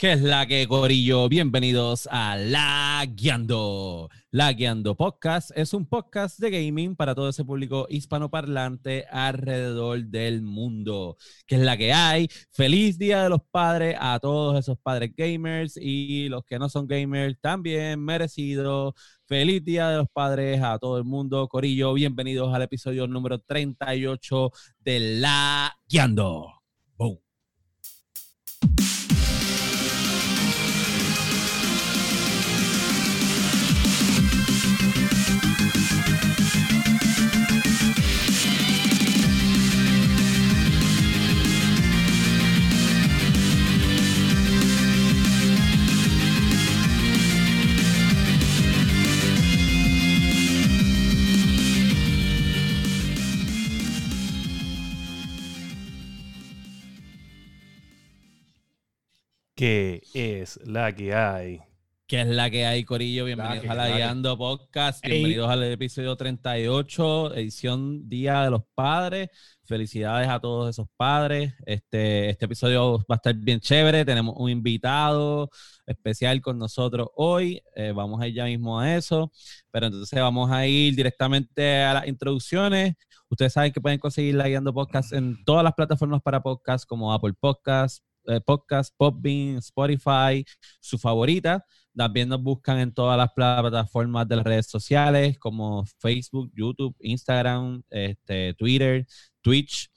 ¿Qué es la que, Corillo? Bienvenidos a La Guiando. La Guiando Podcast es un podcast de gaming para todo ese público hispanoparlante alrededor del mundo. ¿Qué es la que hay? Feliz Día de los Padres a todos esos padres gamers y los que no son gamers también merecido. Feliz Día de los Padres a todo el mundo. Corillo, bienvenidos al episodio número 38 de La Guiando. Boom. ¿Qué es la que hay? ¿Qué es la que hay, Corillo? Bienvenidos a la Guiando Podcast. Bienvenidos al episodio 38, edición Día de los Padres. Felicidades a todos esos padres. Este, este episodio va a estar bien chévere. Tenemos un invitado especial con nosotros hoy. Eh, vamos a ir ya mismo a eso. Pero entonces vamos a ir directamente a las introducciones. Ustedes saben que pueden conseguir la Guiando Podcast en todas las plataformas para podcast como Apple Podcast, eh, podcast, Popbean, Spotify, su favorita. También nos buscan en todas las plataformas de las redes sociales como Facebook, YouTube, Instagram, este, Twitter, Twitch.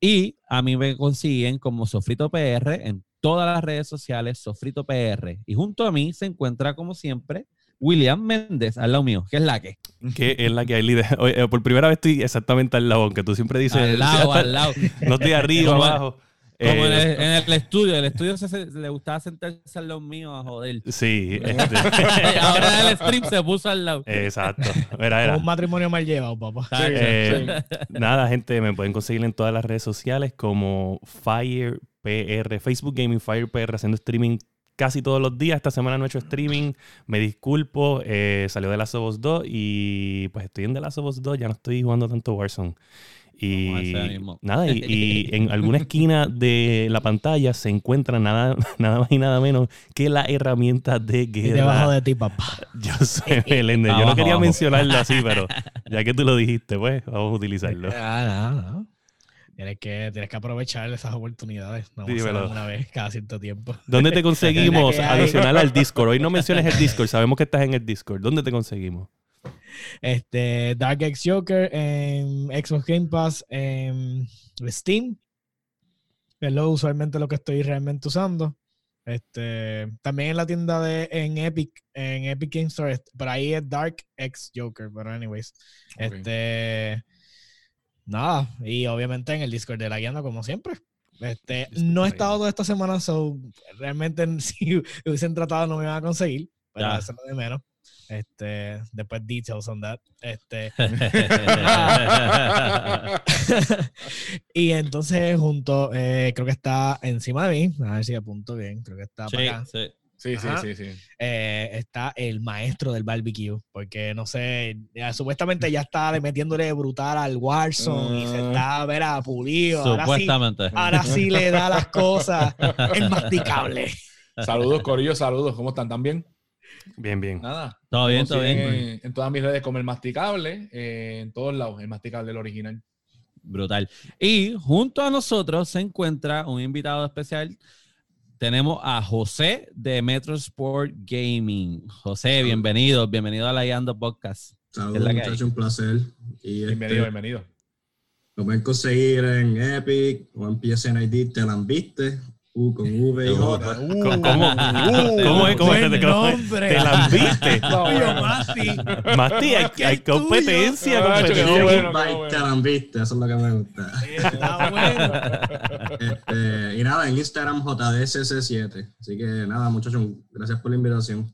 Y a mí me consiguen como Sofrito PR en todas las redes sociales, Sofrito PR. Y junto a mí se encuentra, como siempre, William Méndez, al lado mío. ¿Qué es la que? ¿Qué es la que hay, líder? Oye, por primera vez estoy exactamente al lado, aunque tú siempre dices... Al lado, al lado. No estoy arriba, abajo. Como en, Eh, el, en el estudio. El estudio se, se- le gustaba sentarse al lado mío a joder. Sí, este, Ahora en el stream se puso al lado. exacto. Mira, era. Un matrimonio mal llevado, papá. Eh, Nada, gente, me pueden conseguir en todas las redes sociales como Fire PR, Facebook Gaming Fire PR, haciendo streaming casi todos los días. Esta semana no he hecho streaming, me disculpo, eh, salió de Last of Us 2 y pues estoy en The Last of Us 2, ya no estoy jugando tanto Warzone. Y nada, y, y en alguna esquina de la pantalla se encuentra nada, nada más y nada menos que la herramienta de Y guerra. debajo de ti, papá. Yo sé, Meléndez. Yo no quería mencionarlo así, pero ya que tú lo dijiste, pues vamos a utilizarlo. Ah, no, no. Tienes que, tienes que aprovechar esas oportunidades. No una vez cada cierto tiempo. ¿Dónde te conseguimos? Adicional al Discord. Hoy no menciones el Discord. Sabemos que estás en el Discord. ¿Dónde te conseguimos? Este, Dark X Joker en Xbox Game Pass en Steam. Es lo usualmente lo que estoy realmente usando. Este, también en la tienda de en Epic, en Epic Game Store, por ahí es Dark X Joker, pero anyways. Este, nada, y obviamente en el Discord de la guiando como siempre. Este, no he estado toda esta semana, so realmente si hubiesen tratado no me iban a conseguir, pero eso es lo de menos. Este, después details on that. Este, y entonces junto, eh, creo que está encima de mí, a ver si apunto bien, creo que está Sí, para acá. sí. Sí, sí, sí, sí. Eh, está el maestro del barbecue, porque no sé, ya, supuestamente ya está metiéndole brutal al Warzone y se Ah. está, verá, pulido. Ahora sí, Supuestamente. ahora sí le da las cosas, el masticable. Saludos, Corillo, saludos. ¿Cómo están? ¿Tan bien? Bien, bien. Nada. Todo bien, todo bien. En, en todas mis redes como el masticable, eh, en todos lados, el masticable, el original. Brutal. Y junto a nosotros se encuentra un invitado especial. Tenemos a José de Metro Sport Gaming. José, bienvenido, bienvenido a la Guiando Podcast. Saludos, muchachos, un placer. Y Bienvenido, este, bienvenido. lo pueden conseguir en Epic o en PSN ID, te la han viste, U con V y J. ¿Cómo, cómo, cómo es? ¿Cómo es? ¿Cómo es? nombre. ¿Te la viste? Tuyo, Masti. Mati, hay, competencia, Ah, competencia. qué bueno, Invite, qué bueno. te la han viste, eso es lo que me gusta. Está bueno. Este, y nada, en Instagram JDSS7. Así que nada, muchachos, gracias por la invitación.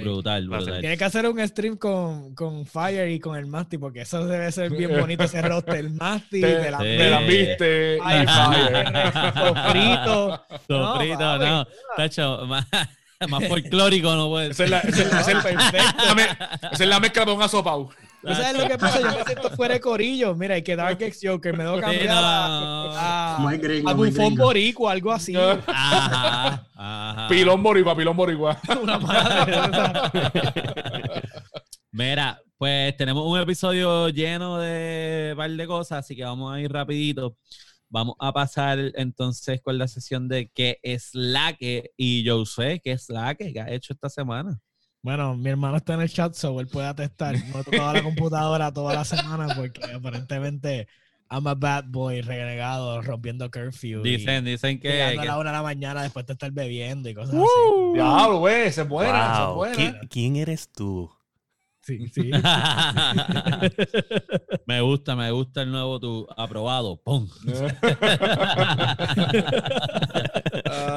Brutal, brutal. Tiene que hacer un stream con, con Fire y con el Masti, porque eso debe ser bien bonito ese roster. El Masti, de la Sí. te la viste. Ay, y fire. sofrito. Sofrito, no. Tacho, más, más folclórico no puede Esa ser. es la, esa es la- esa es la- esa es la me- esa es la mezcla de un asopao. ¿Tú sabes lo que pasa? Yo me siento fuera de corillo. Mira, hay que Dark X Joker, me debo cambiar a, gringo, a muy Bufón. Boricua, algo así. Ajá, ajá. Pilón boricua, pilón boricua. Una madre. Mira, pues tenemos un episodio lleno de un par de cosas, así que vamos a ir rapidito. Vamos a pasar entonces con la sesión de qué es la que y yo sé qué es la que, que ha hecho esta semana. Bueno, mi hermano está en el chat, so él puede atestar. No he tocado la computadora toda la semana porque aparentemente I'm a bad boy, renegado, rompiendo curfew. y Dicen, dicen que, llegando a la una de la mañana después de estar bebiendo y cosas Diablo, güey, es buena, Wow. buena. ¿Qui- ¿Quién eres tú? Sí, sí. me gusta, me gusta el nuevo tu aprobado. ¡Pum!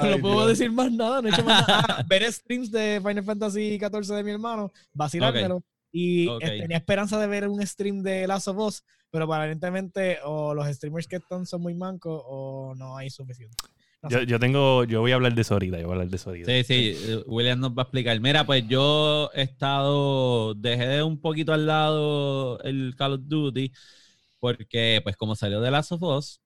no puedo Dios. decir más nada, no he hecho más nada. Ah, ver streams de Final Fantasy XIV de mi hermano, vacilármelo. Y tenía esperanza de ver un stream de Last of Us, pero aparentemente o los streamers que están son muy mancos o no hay suficiente. Yo, yo tengo, yo voy a hablar de eso ahorita, yo voy a hablar de eso ahorita. Sí, sí, eh, William nos va a explicar. Mira, pues yo he estado, dejé de un poquito al lado el Call of Duty, porque pues como salió de Last of Us,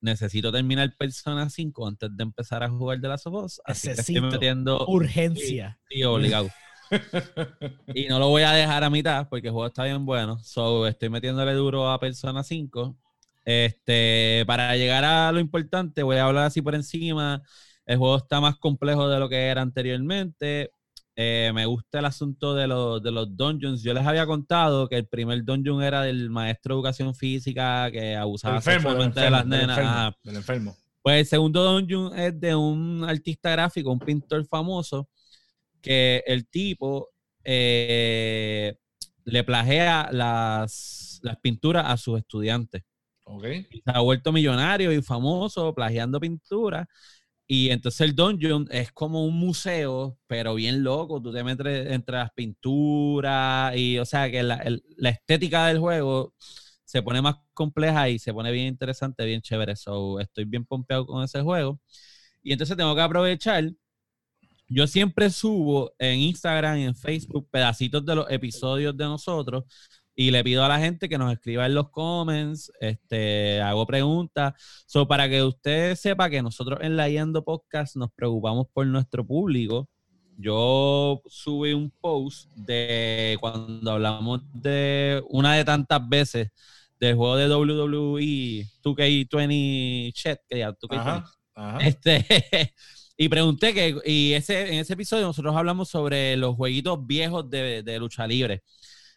necesito terminar Persona 5 antes de empezar a jugar de Last of Us. Así que estoy metiendo Urgencia. sí, obligado. y no lo voy a dejar a mitad porque el juego está bien bueno. So, estoy metiéndole duro a Persona 5. Este, para llegar a lo importante, voy a hablar así por encima. El juego está más complejo de lo que era anteriormente. Eh, me gusta el asunto de los, de los dungeons. Yo les había contado que el primer dungeon era del maestro de educación física que abusaba enfermo, sexualmente de las del nenas. enfermo, del enfermo. Pues el segundo dungeon es de un artista gráfico, un pintor famoso, que el tipo eh, le plagea las, las pinturas a sus estudiantes. Ok. Y se ha vuelto millonario y famoso plagiando pinturas. Y entonces el dungeon es como un museo, pero bien loco. Tú te metes entre las pinturas y, o sea, que la, la estética del juego se pone más compleja y se pone bien interesante, bien chévere. So, estoy bien pompeado con ese juego. Y entonces tengo que aprovechar. Yo siempre subo en Instagram y en Facebook pedacitos de los episodios de nosotros y le pido a la gente que nos escriba en los comments, este, hago preguntas. So, para que usted sepa que nosotros en la Yendo Podcast nos preocupamos por nuestro público. Yo subí un post de cuando hablamos de una de tantas veces del juego de WWE 2K20 Chat, que ya 2K20. Ajá. Ajá. Este, y pregunté que, y ese, en ese episodio nosotros hablamos sobre los jueguitos viejos de, de lucha libre.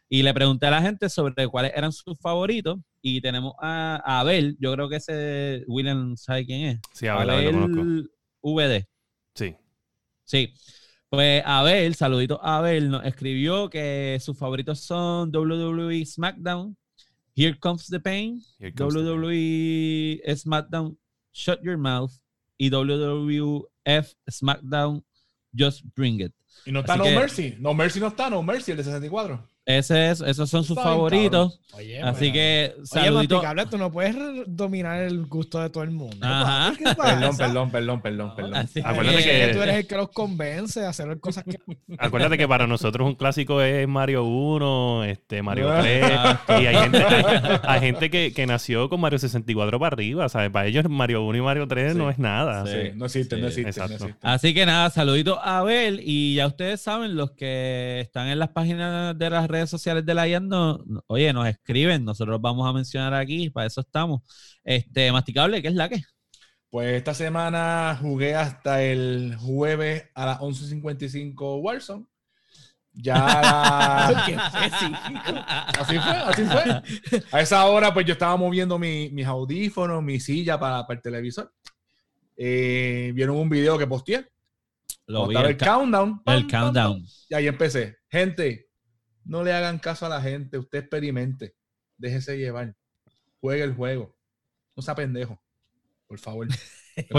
Y le pregunté a la gente sobre cuáles eran sus favoritos. Y tenemos a, a Abel, yo creo que ese William sabe quién es. Sí, a ver, a ver, lo conozco. Abel VD. Sí. Sí. Pues Abel, saludito a Abel, nos escribió que sus favoritos son WWE SmackDown, Here Comes the Pain, comes the pain. WWE SmackDown Shut Your Mouth y WWF SmackDown Just Bring It. Y no está Así No que- Mercy. No Mercy no está, No Mercy, el de 64. Ese es, esos son sus favoritos. Oye, Así que Oye, saludito. masticable, tú no puedes dominar el gusto de todo el mundo. Perdón, perdón, perdón, perdón, perdón. Así Acuérdate que- tú eres el que los convence a hacer las cosas que. Acuérdate que para nosotros un clásico es Mario 1, este, Mario Ah. 3. y hay gente, hay, hay gente que, que nació con Mario 64 para arriba. ¿sabes? Para ellos Mario 1 y Mario 3 Sí. no es nada. Sí. Sí, no existe, no Sí, existe, no exacto. existe. Así que nada, saludito a Abel. Y ya ustedes saben, los que están en las páginas de las redes sociales de la IAN, no- no- oye, nos escriben. Nosotros vamos a mencionar aquí, para eso estamos. Este, masticable, ¿qué es la que? Pues esta semana jugué hasta el jueves a las 11.55 Warzone. Ya la- así fue, así fue. A esa hora pues yo estaba moviendo mi- mis audífonos, mi silla para, para el televisor. Eh, Vieron un video que posteé. Lo vi, el, el countdown. el pam, countdown. pam, Y ahí empecé. Gente, no le hagan caso a la gente. Usted experimente. Déjese llevar. Juegue el juego. No sea pendejo. Por favor.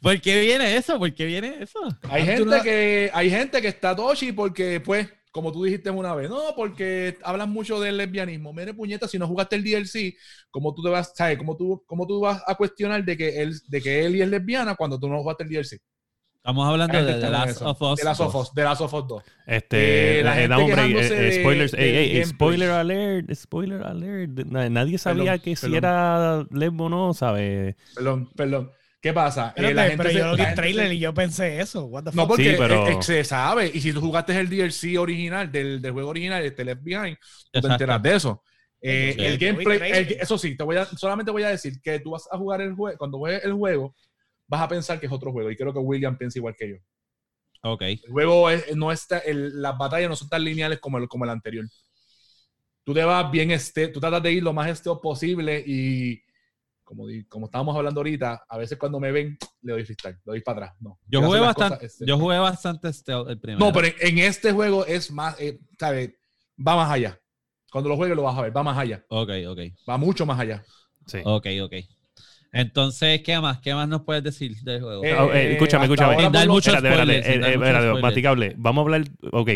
¿Por, qué viene eso? ¿Por qué viene eso? Hay gente no- que hay gente que está tochi porque, pues, como tú dijiste una vez, no, porque hablas mucho del lesbianismo. Mire, puñeta, si no jugaste el DLC, ¿cómo tú te vas, sabes, cómo tú, cómo tú vas a cuestionar de que él, de que Ellie es lesbiana cuando tú no jugaste el DLC? Estamos hablando de con Last eso. of Us. The Last of 2. Us, The Last of Us 2. Este, Eh, la eh, gente eh, eh, de- spoilers, del ey, ey, gameplay. spoiler alert, spoiler alert. Na- Nadie sabía Perdón, que si perdón. era lesbo o no, ¿sabes? Perdón, perdón. ¿Qué pasa? Eh, Espérate, la gente pero se- yo lo vi en trailer se- y yo pensé eso. What the No, fuck? porque Sí, pero- eh, eh, se sabe. Y si tú jugaste el DLC original del, del juego original, este Left Behind, tú te enteras de eso. Eh, Sí. el gameplay, el- eso sí, te voy a, solamente voy a decir que tú vas a jugar el juego, cuando juegues el juego, vas a pensar que es otro juego. Y creo que William piensa igual que yo. Ok. El juego es- no está, el- las batallas no son tan lineales como el, como el anterior. Tú te vas bien, este, tú tratas de ir lo más esteo posible y como, como estábamos hablando ahorita, a veces cuando me ven, le doy freestyle, le doy para atrás. No, Yo jugué bastante, cosas, este. yo jugué bastante stealth el primero. No, pero en, en este juego es más, eh, ¿sabes? Va más allá. Cuando lo juegues lo vas a ver, va más allá. Ok, ok. Va mucho más allá. Sí. Ok, ok. Entonces, ¿qué más? ¿Qué más nos puedes decir del juego? Eh, Ah, eh, escúchame, escúchame. eh, eh, spoiler. Maticable. Vamos a hablar, ok,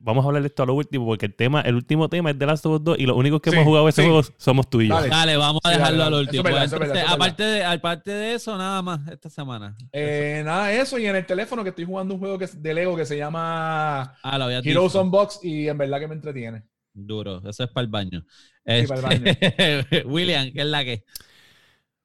vamos a hablar de esto a lo último, porque el tema, el último tema es de Last of Us 2 y los únicos que Sí, hemos jugado ese sí. juego somos tú y yo. Dale. Dale, vamos a Sí, dejarlo dale, al dale. último. Verdad, verdad, aparte, de, aparte de eso, nada más esta semana. Eh, nada, eso. Y en el teléfono que estoy jugando un juego que es de Lego que se llama Ah, lo había Heroes dicho. on Box y en verdad que me entretiene. Duro, eso es para el baño. Sí, para el Este, William, ¿qué es la que?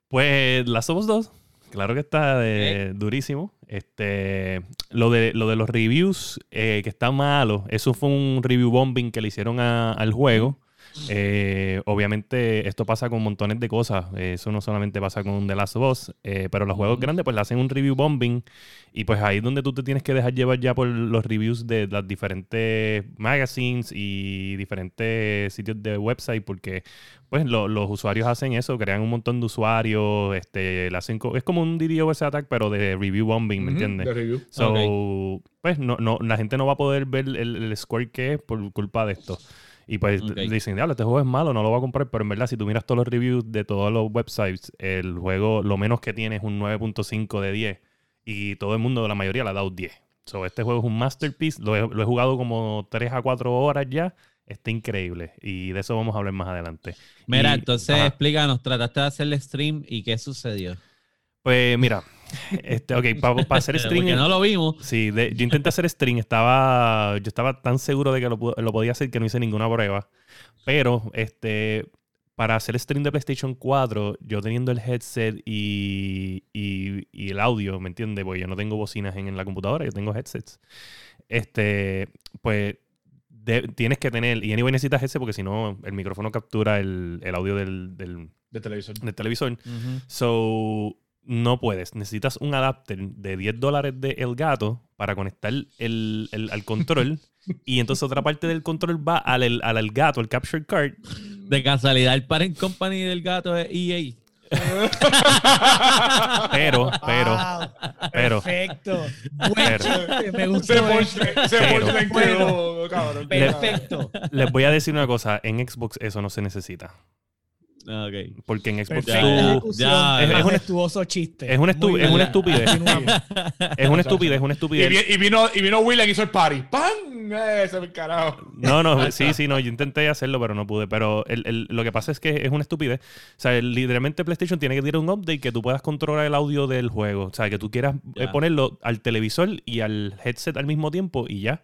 Pues Last of Us 2, claro que está de- durísimo. Este, lo de, lo de los reviews eh, que están malos, eso fue un review bombing que le hicieron a- al juego. Eh, obviamente esto pasa con montones de cosas. Eso no solamente pasa con The Last of Us, eh, pero los juegos grandes pues le hacen un review bombing y pues ahí es donde tú te tienes que dejar llevar ya por los reviews de las diferentes magazines y diferentes sitios de website porque pues lo- los usuarios hacen eso, crean un montón de usuarios, este, le hacen co- es como un DDoS attack pero de review bombing, ¿me entiendes? De review. So, pues no, no, la gente no va a poder ver el, el score que es por culpa de esto. Y pues Ok. dicen, diablo, este juego es malo, no lo voy a comprar. Pero en verdad, si tú miras todos los reviews de todos los websites, el juego lo menos que tiene es un 9.5 de 10. Y todo el mundo, la mayoría, le ha dado 10. So, este juego es un masterpiece. Lo he, lo he jugado como 3 a 4 horas ya. Está increíble. Y de eso vamos a hablar más adelante. Mira, Y- entonces ajá. explícanos, trataste de hacer el stream y qué sucedió. Pues mira, este, ok, para hacer stream. Porque no lo vimos. Sí, de- yo intenté hacer stream, estaba, yo estaba tan seguro de que lo, lo podía hacer que no hice ninguna prueba. Pero, este, para hacer stream de PlayStation 4, yo teniendo el headset y, y- y el audio, ¿me entiendes? Porque yo no tengo bocinas en, en la computadora, yo tengo headsets. Este, pues de- tienes que tener, y anyway necesitas ese porque si no, el micrófono captura el, el audio del, del, De televisor. del televisor. Ujú. So, no puedes. Necesitas un adapter de 10 dólares de El Gato para conectar el, el- al control. y entonces otra parte del control va al, el- al, al gato, el capture card. De casualidad, el parent company del gato es EA. Pero, pero, Wow, pero. Perfecto. Pero. me gustó. Se se Pero- quedó, cabrón. Perfecto. les voy a decir una cosa. En Xbox eso no se necesita. Ok. Porque en Xbox Perfecta Ya, tú... ejecución. ya, es- es una- majestuoso chiste. Es una, estu- es una estupidez. Es una estupidez, es una Y, estupidez. vi- y vino, y vino William y hizo el party. ¡Pam! Eh, se me carajo. No, no, sí, sí, no, yo intenté hacerlo, pero no pude. Pero el- el- lo que pasa es que es una estupidez. O sea, el- literalmente PlayStation tiene que tirar un update que tú puedas controlar el audio del juego. O sea, que tú quieras eh, Ya. ponerlo al televisor y al headset al mismo tiempo y ya.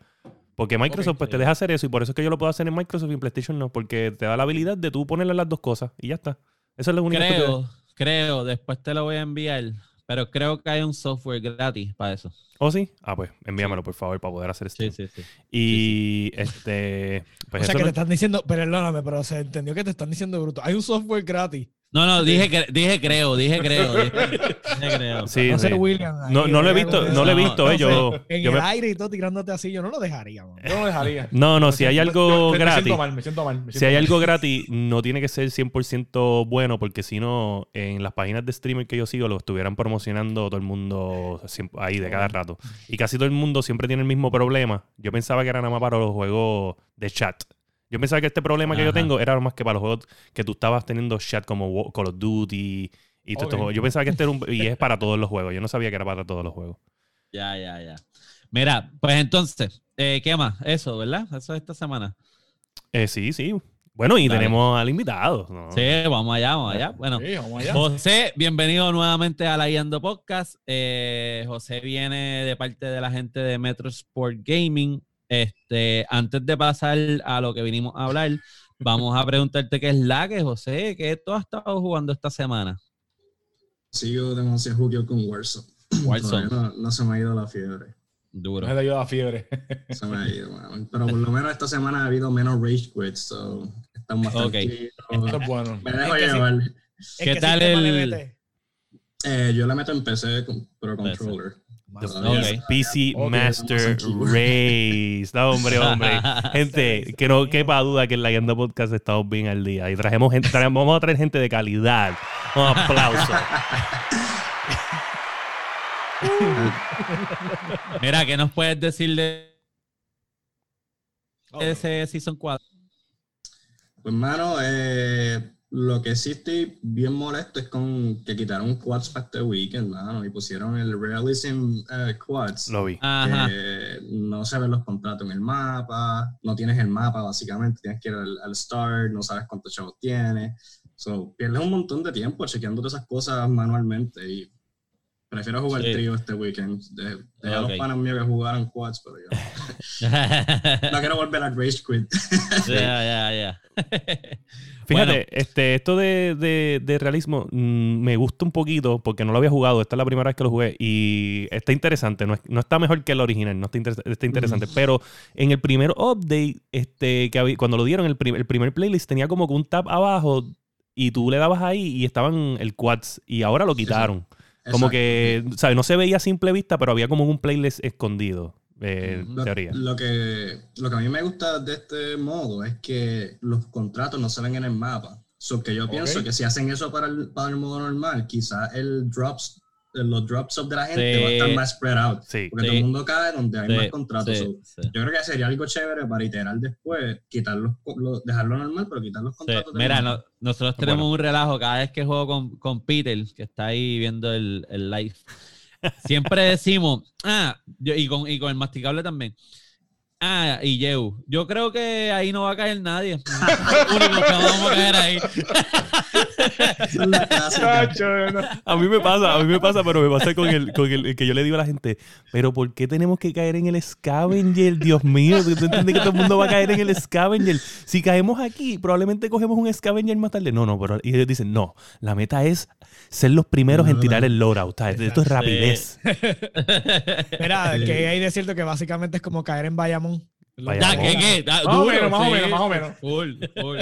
Porque Microsoft pues, te deja hacer eso y por eso es que yo lo puedo hacer en Microsoft y en PlayStation no, porque te da la habilidad de tú ponerle las dos cosas y ya está. Esa es la única estupidez. Creo, creo, después te lo voy a enviar, pero creo que hay un software gratis para eso. ¿Oh, sí? Ah, pues envíamelo, por favor, para poder hacer esto. Sí, sí, sí. Y este. Pues o sea eso que no- te están diciendo, perdóname, pero se entendió que te están diciendo bruto. Hay un software gratis. No, no, dije, que- dije creo, dije creo. Dije, dije creo. Sí, no sí. sé, William. ahí, No, no lo he visto, no lo he visto, eh, yo, En yo el me- aire y todo tirándote así, yo no lo dejaría. man. Yo no lo dejaría. No, no, Me si hay siento- algo yo- me- Me gratis. siento mal, me siento mal. me Si hay mal. algo gratis, no tiene que ser 100% bueno, porque si no, en las páginas de streamer que yo sigo, lo estuvieran promocionando todo el mundo siempre- ahí de cada rato. Y casi todo el mundo siempre tiene el mismo problema. Yo pensaba que era nada más para los juegos de chat. Yo pensaba que este problema que yo tengo era más que para los juegos que tú estabas teniendo chat como Call of Duty y todos estos Ok. juegos. Yo pensaba que este era un... Y es para todos los juegos. Yo no sabía que era para todos los juegos. Ya, ya, ya. Mira, pues entonces, eh, ¿qué más? Eso, ¿verdad? Eso es esta semana. Eh, sí, sí. Bueno, y tenemos al invitado. Sí, vamos allá, vamos allá. Bueno, José, bienvenido nuevamente a la Guiando Podcast. Eh, José viene de parte de la gente de Metro Sport Gaming. Este, antes de pasar a lo que vinimos a hablar, vamos a preguntarte qué es la que, José, ¿qué tú has estado jugando esta semana? Sigo demasiado jugando con Warzone. Warzone. No, no se me ha ido la fiebre. Duro. Me ha ido la fiebre. Se me ha ido, Pero por lo menos esta semana ha habido menos rage quits, so están bastante okay. Esto es bueno. Me dejo llevar. ¿Qué tal el...? Eh, yo la meto en PC con Pro Okay. PC Master Race. No, hombre, hombre. Gente, que no quepa duda que en la Guiando Podcast estamos bien al día. Y trajemos gente, vamos a traer gente de calidad. Un aplauso. Mira, ¿qué nos puedes decir de ese Season 4? Pues, mano, eh, lo que sí estoy bien molesto es con que quitaron quads para este weekend, mano, y pusieron el Realism eh, Quads. Lo vi. no se ven los contratos en el mapa, no tienes el mapa, básicamente, tienes que ir al, start, no sabes cuántos chavos tienes. So, pierdes un montón de tiempo chequeando todas esas cosas manualmente y Prefiero jugar el trío este weekend. De, de los panas míos que jugaron quads, pero yo no quiero volver a Rage Quit. Ya, ya, ya. Fíjate, este, esto de, de, realismo mm, me gusta un poquito porque no lo había jugado. Esta es la primera vez que lo jugué y está interesante. No, no está mejor que el original, no está, está interesante. Pero en el primer update, este, que cuando lo dieron, el, el primer playlist tenía como que un tab abajo y tú le dabas ahí y estaban el quads y ahora lo quitaron. Como que, ¿sabes? No se veía a simple vista, pero había como un playlist escondido. Eh, lo, teoría. Lo que, lo que a mí me gusta de este modo es que los contratos no se ven en el mapa. So que yo pienso que si hacen eso para el, para el modo normal, quizás el drops los drops up de la gente va a estar más spread out. porque todo el mundo cae donde hay más contratos. yo creo que sería algo chévere para iterar después, quitar dejarlo normal, pero quitar los contratos. Mira, nosotros tenemos un relajo cada vez que juego con, con Peter, que está ahí viendo el, el live. Siempre decimos, ah, y, con, y con el masticable también. Ah, y Yeu. Yo creo que ahí no va a caer nadie. único que vamos a caer ahí. a mí me pasa, a mí me pasa, pero me pasa con el, con el que yo le digo a la gente, pero ¿por qué tenemos que caer en el scavenger? Dios mío, ¿tú entiendes que todo el mundo va a caer en el scavenger? Si caemos aquí, probablemente cogemos un scavenger más tarde. No, no, pero y ellos dicen, no, la meta es ser los primeros en tirar el loadout. Esto es rapidez. Espera, que hay de cierto que básicamente es como caer en Bayamón ya, ¿qué, qué? más, o menos, más o menos, más o menos, full, full,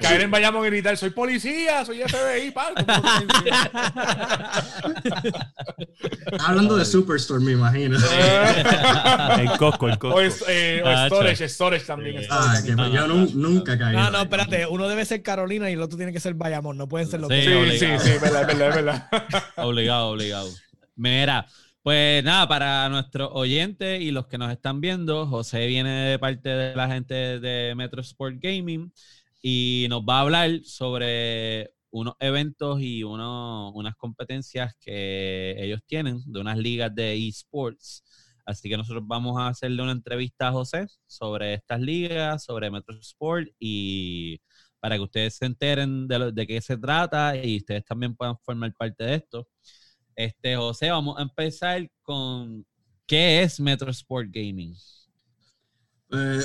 caer en Bayamón y gritar, soy policía, soy FBI. Hablando de Superstore, me imagino. el Costco, el Costco. O, eh, o Storage, Storage también. Ah, que yo nunca caí. No, no, espérate, uno debe ser Carolina y el otro tiene que ser Bayamón, no pueden ser los dos. Sí, sí, sí, verdad, verdad, verdad. Obligado, obligado. Mira, pues nada, para nuestros oyentes y los que nos están viendo, José viene de parte de la gente de Metro Sport Gaming y nos va a hablar sobre unos eventos y unas competencias que ellos tienen de unas ligas de esports. Así que nosotros vamos a hacerle una entrevista a José sobre estas ligas, sobre Metro Sport y para que ustedes se enteren de, de qué se trata y ustedes también puedan formar parte de esto. Este, José, vamos a empezar con ¿qué es Metro Sport Gaming? Eh,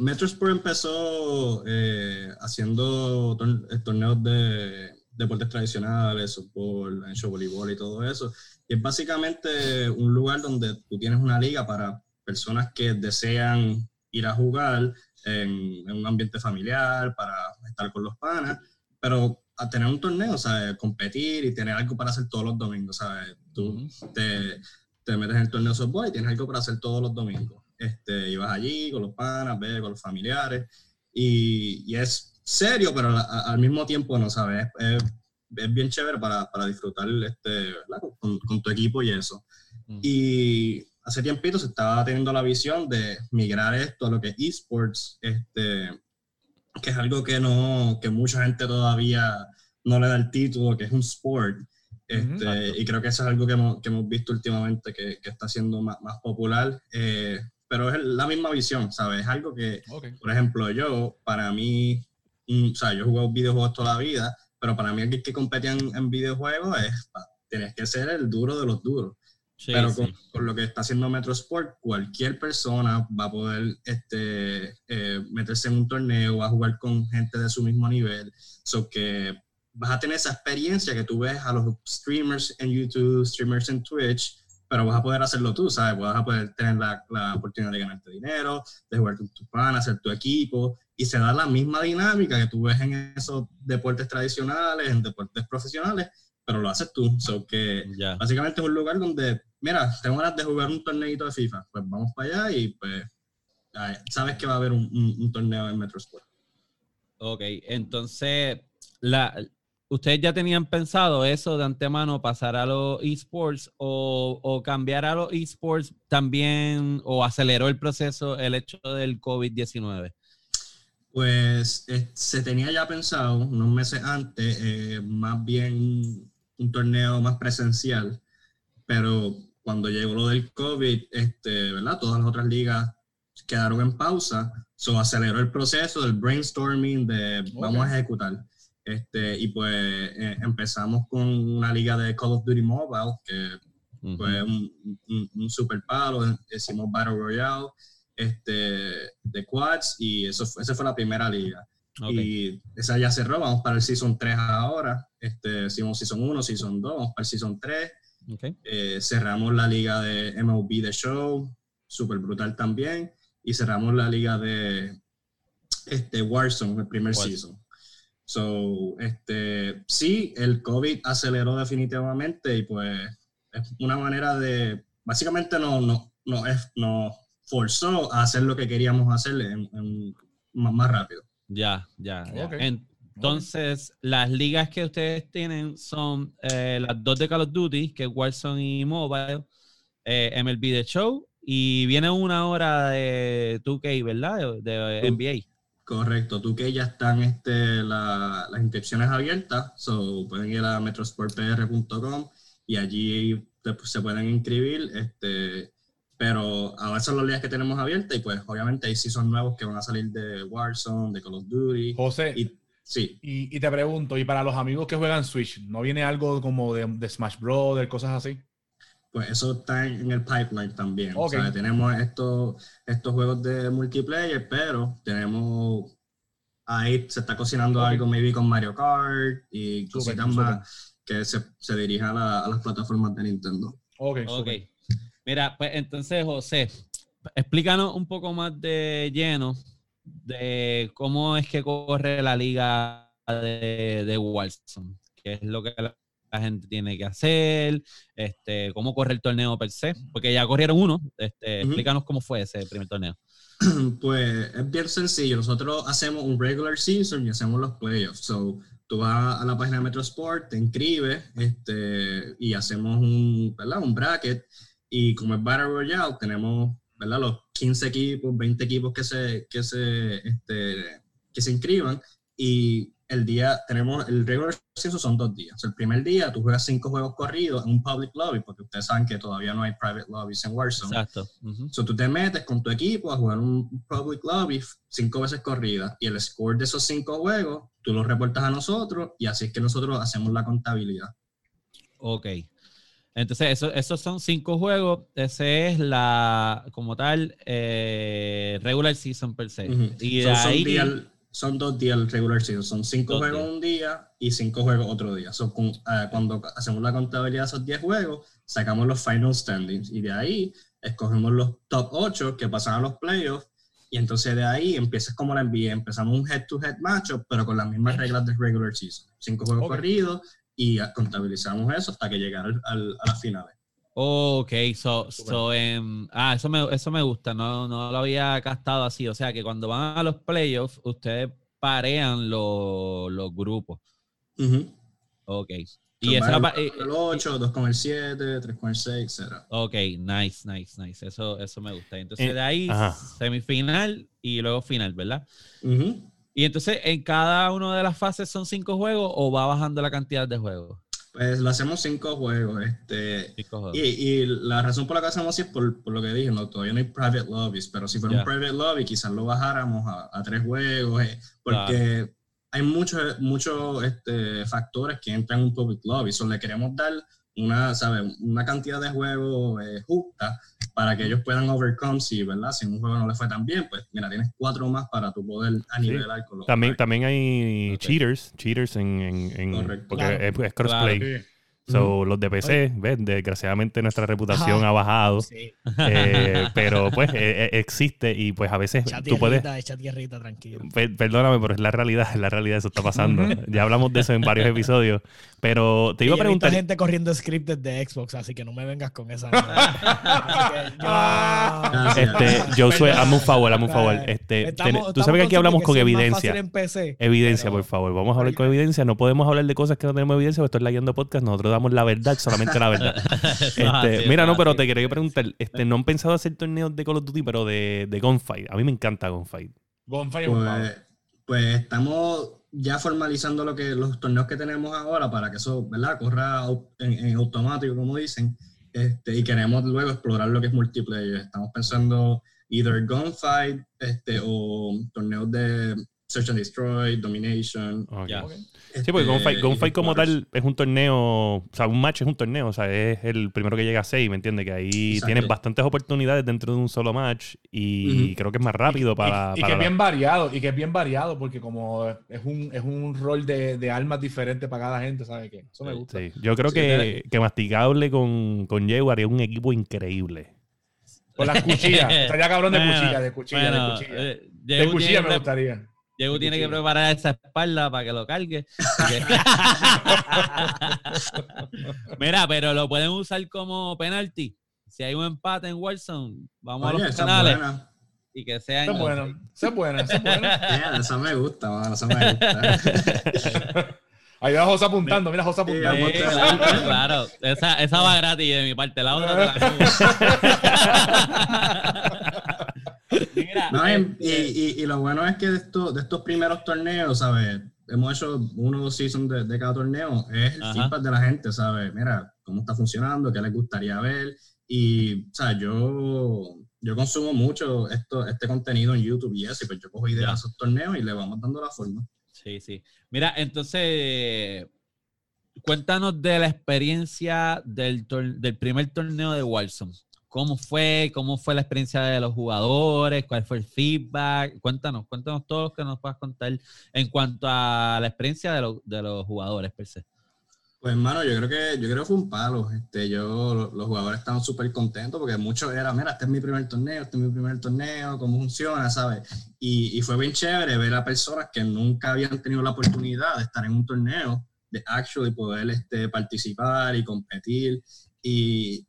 Metro Sport empezó eh, haciendo eh, torneos de deportes tradicionales, fútbol, voleibol y todo eso. Y es básicamente un lugar donde tú tienes una liga para personas que desean ir a jugar en, en un ambiente familiar, para estar con los panas, pero a tener un torneo, ¿sabes? Competir y tener algo para hacer todos los domingos, ¿sabes? Tú te, te, metes en el torneo softball y tienes algo para hacer todos los domingos. Este, y vas allí con los panas, ves con los familiares y, y es serio, pero al mismo tiempo, ¿no sabes? Es, es bien chévere para, para disfrutar este, con, con, tu equipo y eso. Y hace tiempito se estaba teniendo la visión de migrar esto a lo que es esports, este, que es algo que, no, que mucha gente todavía no le da el título, que es un sport. Este, y creo que eso es algo que hemos, que hemos visto últimamente que, que está siendo más, más popular. Eh, pero es la misma visión, ¿sabes? Es algo que, por ejemplo, yo, para mí, o sea, yo he jugado videojuegos toda la vida, pero para mí el que competía en, videojuegos es, tienes que ser el duro de los duros. Pero Con, lo que está haciendo Metro Sport, cualquier persona va a poder este, eh, meterse en un torneo, va a jugar con gente de su mismo nivel. So que vas a tener esa experiencia que tú ves a los streamers en YouTube, streamers en Twitch, pero vas a poder hacerlo tú, ¿sabes? Vas a poder tener la, la oportunidad de ganarte dinero, de jugar con tu pan, hacer tu equipo, y se da la misma dinámica que tú ves en esos deportes tradicionales, en deportes profesionales, pero lo haces tú. So que básicamente es un lugar donde, mira, tengo ganas de jugar un torneito de FIFA, pues vamos para allá y pues sabes que va a haber un, un, torneo en Metro Sport. Ok, entonces la, ¿Ustedes ya tenían pensado eso de antemano, pasar a los esports o, cambiar a los esports también o aceleró el proceso el hecho del COVID-19? Pues eh, se tenía ya pensado unos meses antes, eh, más bien un torneo más presencial, pero cuando llegó lo del COVID, este, ¿verdad? Todas las otras ligas quedaron en pausa, eso aceleró el proceso del brainstorming de vamos a ejecutar. Este, y pues eh, empezamos con una liga de Call of Duty Mobile, que fue un, un, super palo, hicimos Battle Royale este, de quads y eso esa fue la primera liga. Y esa ya cerró, vamos para el Season 3 ahora, este, hicimos Season 1, Season 2, vamos para el Season 3. Eh, cerramos la liga de MLB The Show, super brutal también, y cerramos la liga de este, Warzone, el primer season. So, este, sí, el COVID aceleró definitivamente y pues es una manera de, básicamente no, no, no, no forzó a hacer lo que queríamos hacer en, más, rápido. Ya, ya, Entonces, las ligas que ustedes tienen son eh, las dos de Call of Duty, que es Warzone y Mobile, eh, MLB The Show, y viene una hora de 2K, ¿verdad? De, NBA. Correcto, tú que ya están este, las inscripciones abiertas, so pueden ir a metrosportpr.com y allí se pueden inscribir, este, pero ahora son los días que tenemos abiertas y pues obviamente ahí sí son nuevos que van a salir de Warzone, de Call of Duty. José, y, sí. Y, te pregunto, ¿y para los amigos que juegan Switch, no viene algo como de, de Smash Brothers, cosas así? pues eso está en, el pipeline también. O sea, tenemos estos, estos juegos de multiplayer, pero tenemos ahí se está cocinando algo maybe con Mario Kart y cositas más que se, se dirijan a, las plataformas de Nintendo. Ok, ok. Mira, pues entonces, José, explícanos un poco más de lleno de cómo es que corre la liga de, de Warzone, qué es lo que la gente tiene que hacer, este, cómo corre el torneo per se, porque ya corrieron uno. Este, Explícanos cómo fue ese primer torneo. Pues es bien sencillo. Nosotros hacemos un regular season y hacemos los playoffs. So, tú vas a la página de Metro Sport, te inscribes este, y hacemos un, ¿verdad? un bracket. Y como es Battle Royale, tenemos ¿verdad? los 15 equipos, 20 equipos que se, que se, este, que se inscriban. Y el día, tenemos el regular season son dos días. el primer día tú juegas cinco juegos corridos en un public lobby, porque ustedes saben que todavía no hay private lobbies en Warzone. Exacto. So tú te metes con tu equipo a jugar un public lobby cinco veces corridas y el score de esos cinco juegos tú lo reportas a nosotros y así es que nosotros hacemos la contabilidad. Ok. Entonces, eso, esos son cinco juegos. Ese es la, como tal, eh, regular season per se. Y de ahí son dos días el regular season, son cinco juegos un día y cinco juegos otro día. So, eh, cuando hacemos la contabilidad de esos 10 juegos, sacamos los final standings y de ahí escogemos los top 8 que pasan a los playoffs y entonces de ahí empiezas como la NBA, empezamos un head-to-head matchup, pero con las mismas reglas de regular season. Cinco juegos corridos y contabilizamos eso hasta que llegar a las finales. Ok, so, so um, ah, eso me, eso me gusta, no, no lo había castado así. O sea que cuando van a los playoffs, ustedes parean los, los grupos. Ok. Y esa eh, el 8, 2 con el 7, 3 con el 6, etc. Ok, nice, nice, nice. Eso, eso me gusta. Entonces eh, de ahí, semifinal y luego final, ¿verdad? Y entonces, ¿en cada una de las fases son cinco juegos o va bajando la cantidad de juegos? Pues lo hacemos cinco juegos. Este, Y, y, la razón por la que hacemos así es por, por, lo que dije, no, todavía no hay private lobbies, pero si fuera un private lobby quizás lo bajáramos a, a tres juegos, eh, porque hay muchos muchos este, factores que entran en un public lobby. So, le queremos dar una, ¿sabe? una cantidad de juegos eh, justa para que ellos puedan overcome si, ¿verdad? Si un juego no le fue tan bien, pues mira, tienes cuatro más para tu poder a nivel con los también, también hay cheaters, cheaters en, en, en porque es, crossplay. So, Los de PC, ¿ves? desgraciadamente nuestra reputación ha bajado. Eh, pero pues e, e, existe y pues a veces tú puedes... tierrita, tranquilo. perdóname, pero es la realidad, es la realidad, eso está pasando. ya hablamos de eso en varios episodios. Pero te iba a preguntar... Hay gente corriendo scripted de Xbox, así que no me vengas con esa. este, yo soy, hazme un favor, hazme un favor. Este, tú sabes que aquí hablamos con evidencia. evidencia, por favor. Vamos a hablar con evidencia. No podemos hablar de cosas que no tenemos evidencia, porque esto es leyendo podcast. Nosotros damos la verdad, solamente la verdad. este, mira, no, pero te quería preguntar, este, ¿no han pensado hacer torneos de Call of Duty, pero de, de Gunfight? A mí me encanta Gunfight. Gunfight pues, pues estamos ya formalizando lo que, los torneos que tenemos ahora para que eso, ¿verdad? Corra en, automático, como dicen. Este, y queremos luego explorar lo que es multiplayer. Estamos pensando either gunfight este, o torneos de Search and Destroy, Domination. Sí, porque Gunfight, este, como tal es un torneo, o sea, un match es un torneo, o sea, es el primero que llega a 6, ¿me entiendes? Que ahí tienes bastantes oportunidades dentro de un solo match y creo que es más rápido para... Y, que es bien variado, y que es bien variado porque como es un, es un rol de, de armas diferente para cada gente, ¿sabes qué? Eso me gusta. Sí, yo creo que, que Masticable con, con Jaguar es un equipo increíble. Con las cuchillas, estaría cabrón de cuchillas, de cuchillas, de cuchillas. Eh, de cuchillas me gustaría. Diego tiene que preparar esa espalda para que lo cargue. Mira, pero lo pueden usar como penalti. Si hay un empate en Warzone, vamos a los penales. Y que sean. Eso es bueno. Eso es bueno. Eso es bueno. eso me gusta, mano. Eso me gusta. Ahí va José apuntando, mira José apuntando. claro, Esa, esa va gratis de mi parte, la otra te la y, y, lo bueno es que de, estos, de estos primeros torneos, ¿sabes? Hemos hecho uno o dos seasons de, de, cada torneo, es el feedback de la gente, ¿sabes? Mira, cómo está funcionando, qué les gustaría ver. Y, o sea, yo, yo consumo mucho esto, este contenido en YouTube y eso, y pues yo cojo ideas de esos torneos y le vamos dando la forma. Sí, sí. Mira, entonces, cuéntanos de la experiencia del, del primer torneo de Warzone. ¿Cómo fue? ¿Cómo fue la experiencia de los jugadores? ¿Cuál fue el feedback? Cuéntanos, cuéntanos todo lo que nos puedas contar en cuanto a la experiencia de, los jugadores per se. Pues hermano, yo creo que yo creo que fue un palo. Este, yo, los jugadores estaban súper contentos porque muchos era, mira, este es mi primer torneo, este es mi primer torneo, cómo funciona, ¿sabes? Y, y fue bien chévere ver a personas que nunca habían tenido la oportunidad de estar en un torneo, de actually poder este, participar y competir. Y,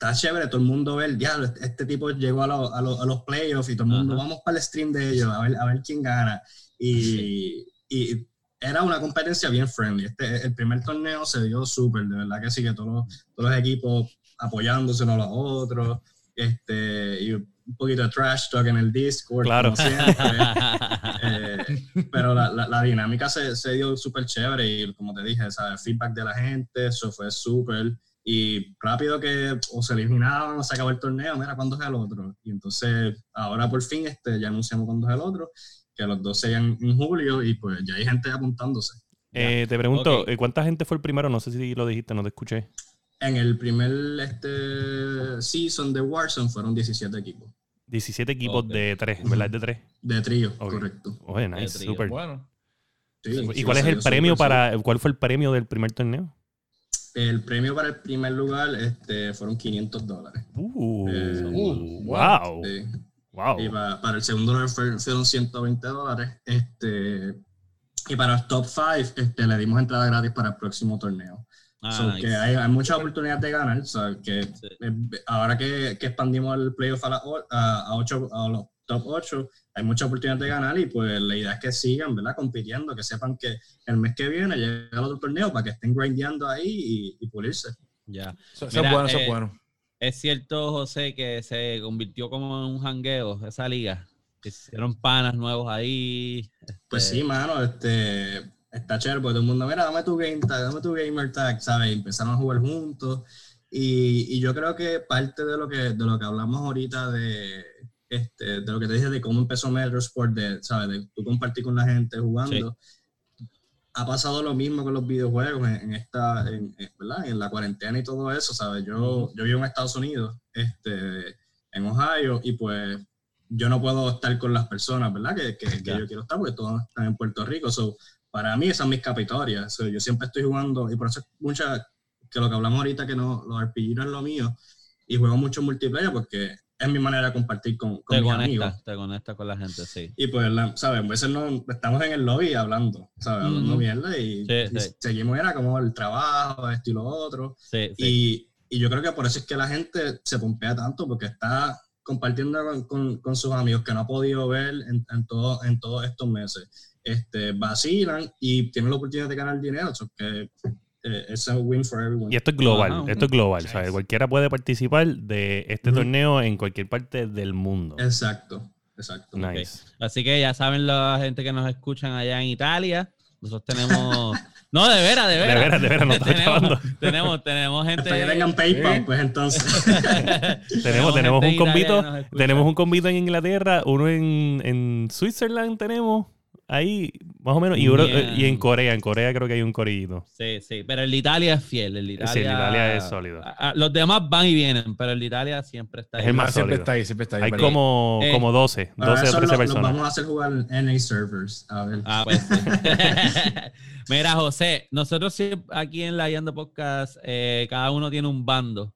está chévere todo el mundo ver, ya, este, este tipo llegó a, a, los playoffs y todo el mundo, vamos para el stream de ellos, a ver, a ver quién gana. Y, y era una competencia bien friendly. Este, el primer torneo se dio súper, de verdad que sí, que todos los, todos los equipos apoyándose unos a los otros, este, y un poquito de trash talk en el Discord, claro. como. Eh, pero la, la, dinámica se, se dio súper chévere y como te dije, el feedback de la gente, eso fue súper y rápido que o se eliminaban o se acabó el torneo, mira, ¿cuándo es el otro? Y entonces ahora por fin este, ya anunciamos cuándo es el otro, que los dos sean en julio y pues ya hay gente apuntándose. Eh, te pregunto, eh, ¿cuánta gente fue el primero? No sé si lo dijiste, no te escuché. En el primer este, season de Warzone fueron 17 equipos. 17 equipos de tres, ¿verdad? De tres. De trío, correcto. Oye, nice, súper. Bueno. ¿Y cuál es el premio para, cuál fue el premio del primer torneo? El premio para el primer lugar este, fueron 500 dólares. Uh, eh, uh, wow. wow. Y para, el segundo lugar fueron 120 dólares. Este, y para el top 5 este, le dimos entrada gratis para el próximo torneo. Ah, que hay, hay, muchas oportunidades de ganar. que eh, Ahora que, que, expandimos el playoff a, a, a, 8, a los top 8, hay mucha oportunidad de ganar y pues la idea es que sigan, ¿verdad? Compitiendo, que sepan que el mes que viene llega el otro torneo para que estén grindeando ahí y, pulirse. Ya. Eso, es bueno, eso es eh, bueno. Es cierto, José, que se convirtió como en un jangueo esa liga. Que hicieron panas nuevos ahí. Pues este sí, mano, este, está chévere porque todo el mundo, mira, dame tu game tag, dame tu gamer tag, ¿sabes? empezaron a jugar juntos. Y, y, yo creo que parte de lo que, de lo que hablamos ahorita de, este, de lo que te dije de cómo empezó Metro Sport, de, ¿sabes? De tú compartir con la gente jugando. Ha pasado lo mismo con los videojuegos en, esta, en, ¿verdad? en la cuarentena y todo eso, ¿sabes? Yo, yo vivo en Estados Unidos, este, en Ohio, y pues yo no puedo estar con las personas, ¿verdad? Que, que, yo quiero estar, porque todos están en Puerto Rico. So, para mí esas son mis capitorias. yo siempre estoy jugando, y por eso es mucha, que lo que hablamos ahorita, que no, los RPG no es lo mío, y juego mucho multiplayer porque es mi manera de compartir con, con te mis conecta, amigos. Te conecta con la gente, sí. Y pues, ¿sabes? A veces no, estamos en el lobby hablando, ¿sabes? Hablando mierda y, seguimos, era como el trabajo, esto y lo otro. Y, y, yo creo que por eso es que la gente se pompea tanto, porque está compartiendo con, con, sus amigos que no ha podido ver en, en, todo, en todos estos meses. Este, vacilan y tienen la oportunidad de ganar dinero, que eh, es un win for everyone. Y esto es global, esto es global, ¿sabes? Cualquiera puede participar de este torneo en cualquier parte del mundo. Exacto, exacto. Nice. Así que ya saben la gente que nos escuchan allá en Italia, nosotros tenemos... No, de veras, de veras. De veras, de veras, no tenemos, tenemos, tenemos gente. Hasta que tengan PayPal, pues entonces. tenemos, tenemos un convito, tenemos un convito en Inglaterra, uno en, en Switzerland tenemos. Ahí, más o menos. Y, y, en Corea, en Corea creo que hay un corillito. Sí, sí. Pero el de Italia es fiel. El de Italia, sí, el de Italia es sólido. los demás van y vienen, pero el de Italia siempre está ahí. Es el más siempre está ahí, siempre está ahí. Hay como, eh, como 12, 12 o 13 personas. vamos a hacer jugar NA servers. A ver. Ah, pues sí. Mira, José, nosotros aquí en la Yando Podcast, eh, cada uno tiene un bando.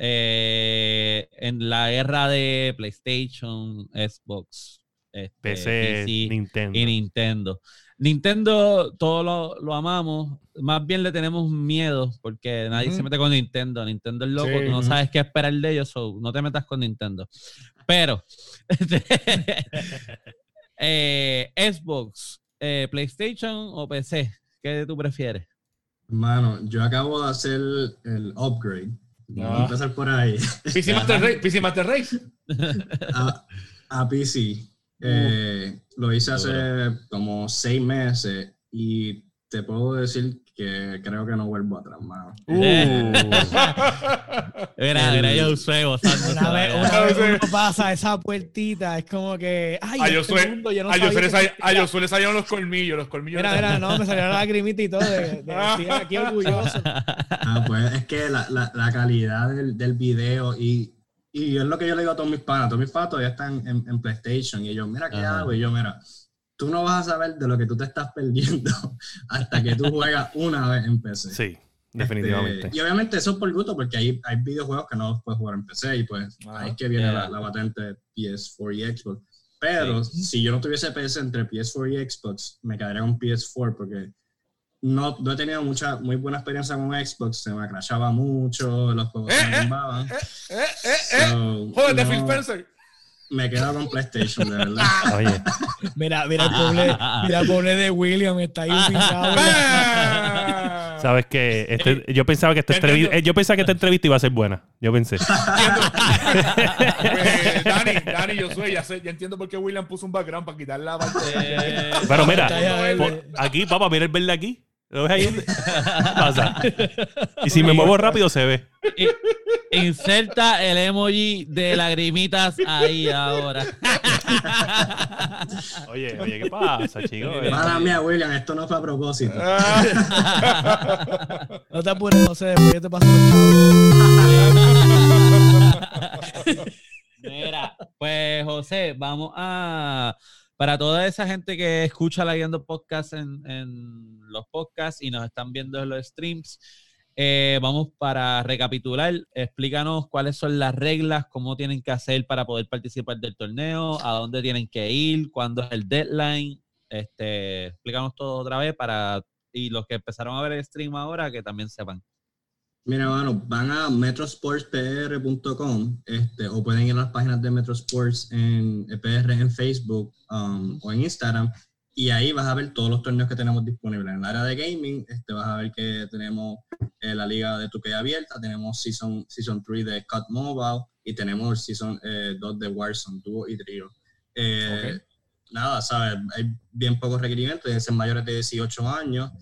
Eh, en la guerra de PlayStation, Xbox, este, PC, Nintendo. y Nintendo. Nintendo, todos lo, amamos, más bien le tenemos miedo porque nadie se mete con Nintendo. Nintendo es loco, tú no sabes qué esperar de ellos, no te metas con Nintendo. Pero, eh, Xbox, eh, PlayStation o PC, ¿qué tú prefieres? Mano, yo acabo de hacer el upgrade. Vamos a empezar por ahí. PC Master Race. PC Master Race. a, a PC. Eh, lo hice hace como seis meses y te puedo decir que creo que no vuelvo atrás, mano. Uh. mira, mira, yo soy Una vez, una vez uno pasa esa puertita, es como que. Ay, ay yo este suele, mundo, yo no ay, yo suele, ay, yo suele salir los colmillos, los colmillos. Mira, mira, no, me salió la lagrimita y todo. De, de, aquí orgulloso. Ah, pues es que la, la, la calidad del, del video y y es lo que yo le digo a todos mis panas. Todos mis panas todavía están en, en PlayStation. Y ellos, mira, ¿qué hago? Y yo, mira, tú no vas a saber de lo que tú te estás perdiendo hasta que tú juegas una vez en PC. Sí, definitivamente. Este, y obviamente eso es por gusto, porque hay, hay videojuegos que no puedes jugar en PC y pues ahí es que viene la, la, patente PS4 y Xbox. Pero si yo no tuviese PC entre PS4 y Xbox, me quedaría con PS4 porque no, no he tenido mucha, muy buena experiencia con Xbox, se me crashaba mucho, los juegos se me eh, tumbaban. Eh, eh, eh, eh. Joder, de Phil Spencer. Me quedo con PlayStation, de verdad. Oye. Mira, mira el pobre, mira el pobre de William, está ahí Sabes que este, yo pensaba que esta entrevista, yo pensaba que esta entrevista iba a ser buena. Yo pensé. Pues, Dani, Dani, yo soy, ya sé, ya entiendo por qué William puso un background para quitar la parte. Pero mira, aquí, papá, mira el verde aquí. ¿Lo ves ahí? pasa? Y si me muevo rápido se ve. Inserta el emoji de lagrimitas ahí ahora. Oye, oye, ¿qué pasa, chicos? Mala mía, William, esto no fue a propósito. no te apures, no sé, después yo te paso Mira, pues José, vamos a para toda esa gente que escucha la Guiando Podcast en, los podcasts y nos están viendo en los streams, eh, vamos para recapitular. Explícanos cuáles son las reglas, cómo tienen que hacer para poder participar del torneo, a dónde tienen que ir, cuándo es el deadline. Este, explícanos todo otra vez para y los que empezaron a ver el stream ahora que también sepan. Mira, bueno, van a metrosportspr.com este, o pueden ir a las páginas de Metrosports en eh, PR en Facebook um, o en Instagram y ahí vas a ver todos los torneos que tenemos disponibles. En el área de gaming este, vas a ver que tenemos eh, la liga de 2 abierta, tenemos Season, season 3 de Cut Mobile y tenemos Season 2 eh, de Warzone, Duo y Trio. Nada, ¿sabes? Hay bien pocos requerimientos, deben ser mayores de 18 años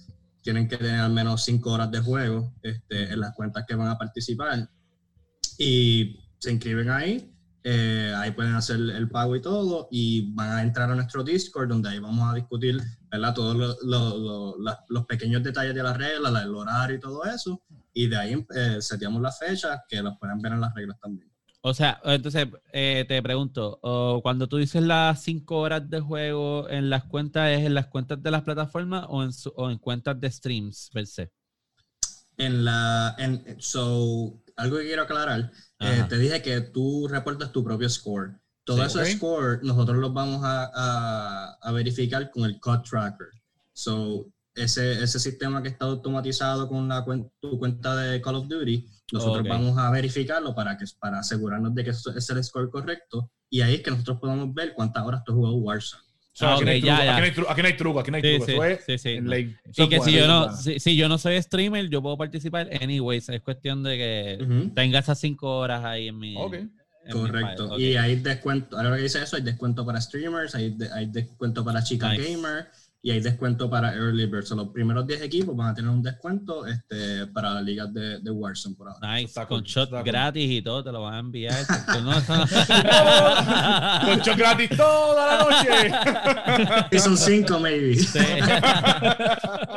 tienen que tener al menos cinco horas de juego este, en las cuentas que van a participar y se inscriben ahí. Eh, ahí pueden hacer el pago y todo, y van a entrar a nuestro Discord, donde ahí vamos a discutir ¿verdad? todos los, pequeños detalles de las reglas, el horario y todo eso, y de ahí eh, seteamos las fechas que las pueden ver en las reglas también. O sea, entonces eh, te pregunto, cuando tú dices las cinco horas de juego en las cuentas, ¿es en las cuentas de las plataformas o en, o en cuentas de streams per se? En la, en, so, algo que quiero aclarar, eh, te dije que tú reportas tu propio score. Todo ese score nosotros los vamos a, a, verificar con el Cut Tracker. So, ese, ese sistema que está automatizado con la tu cuenta de Call of Duty, nosotros vamos a verificarlo para, que, para asegurarnos de que es el score correcto y ahí es que nosotros podemos ver cuántas horas tú has jugado Warzone. Aquí, no hay truco, aquí, no hay truco, aquí no hay truco, Sí, sí, y que si yo, no, si, yo no soy streamer, yo puedo participar anyways. Es cuestión de que tenga esas cinco horas ahí en mi. Correcto. Y hay descuento, ahora que dice eso, hay descuento para streamers, hay, hay descuento para chica gamer y hay descuento para Early Bird. los primeros 10 equipos van a tener un descuento este, para las ligas de, de Warzone por ahora. Nice, con shot gratis y todo, te lo van a enviar. con shot gratis toda la noche. y son 5, maybe.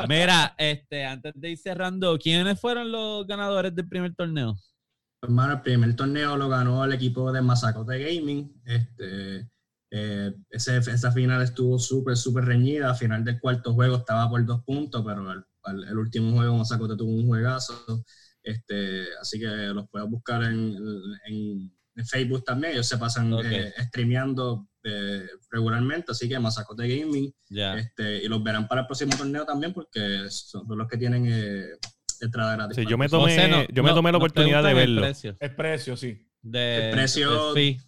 Mira, este, antes de ir cerrando, ¿quiénes fueron los ganadores del primer torneo? Hermano, el primer torneo lo ganó el equipo de Mazacote Gaming. Este, eh, ese, esa final estuvo súper, súper reñida. Al final del cuarto juego estaba por dos puntos, pero el, último juego Mazacote tuvo un juegazo. Este, así que los puedes buscar en, en, Facebook también. Ellos se pasan eh, streameando eh, regularmente, así que Mazacote Gaming. Este, y los verán para el próximo torneo también, porque son los que tienen entrada gratis. Sí, yo me tomé, yo me tomé la oportunidad de verlo. El precio, el precio sí. el precio el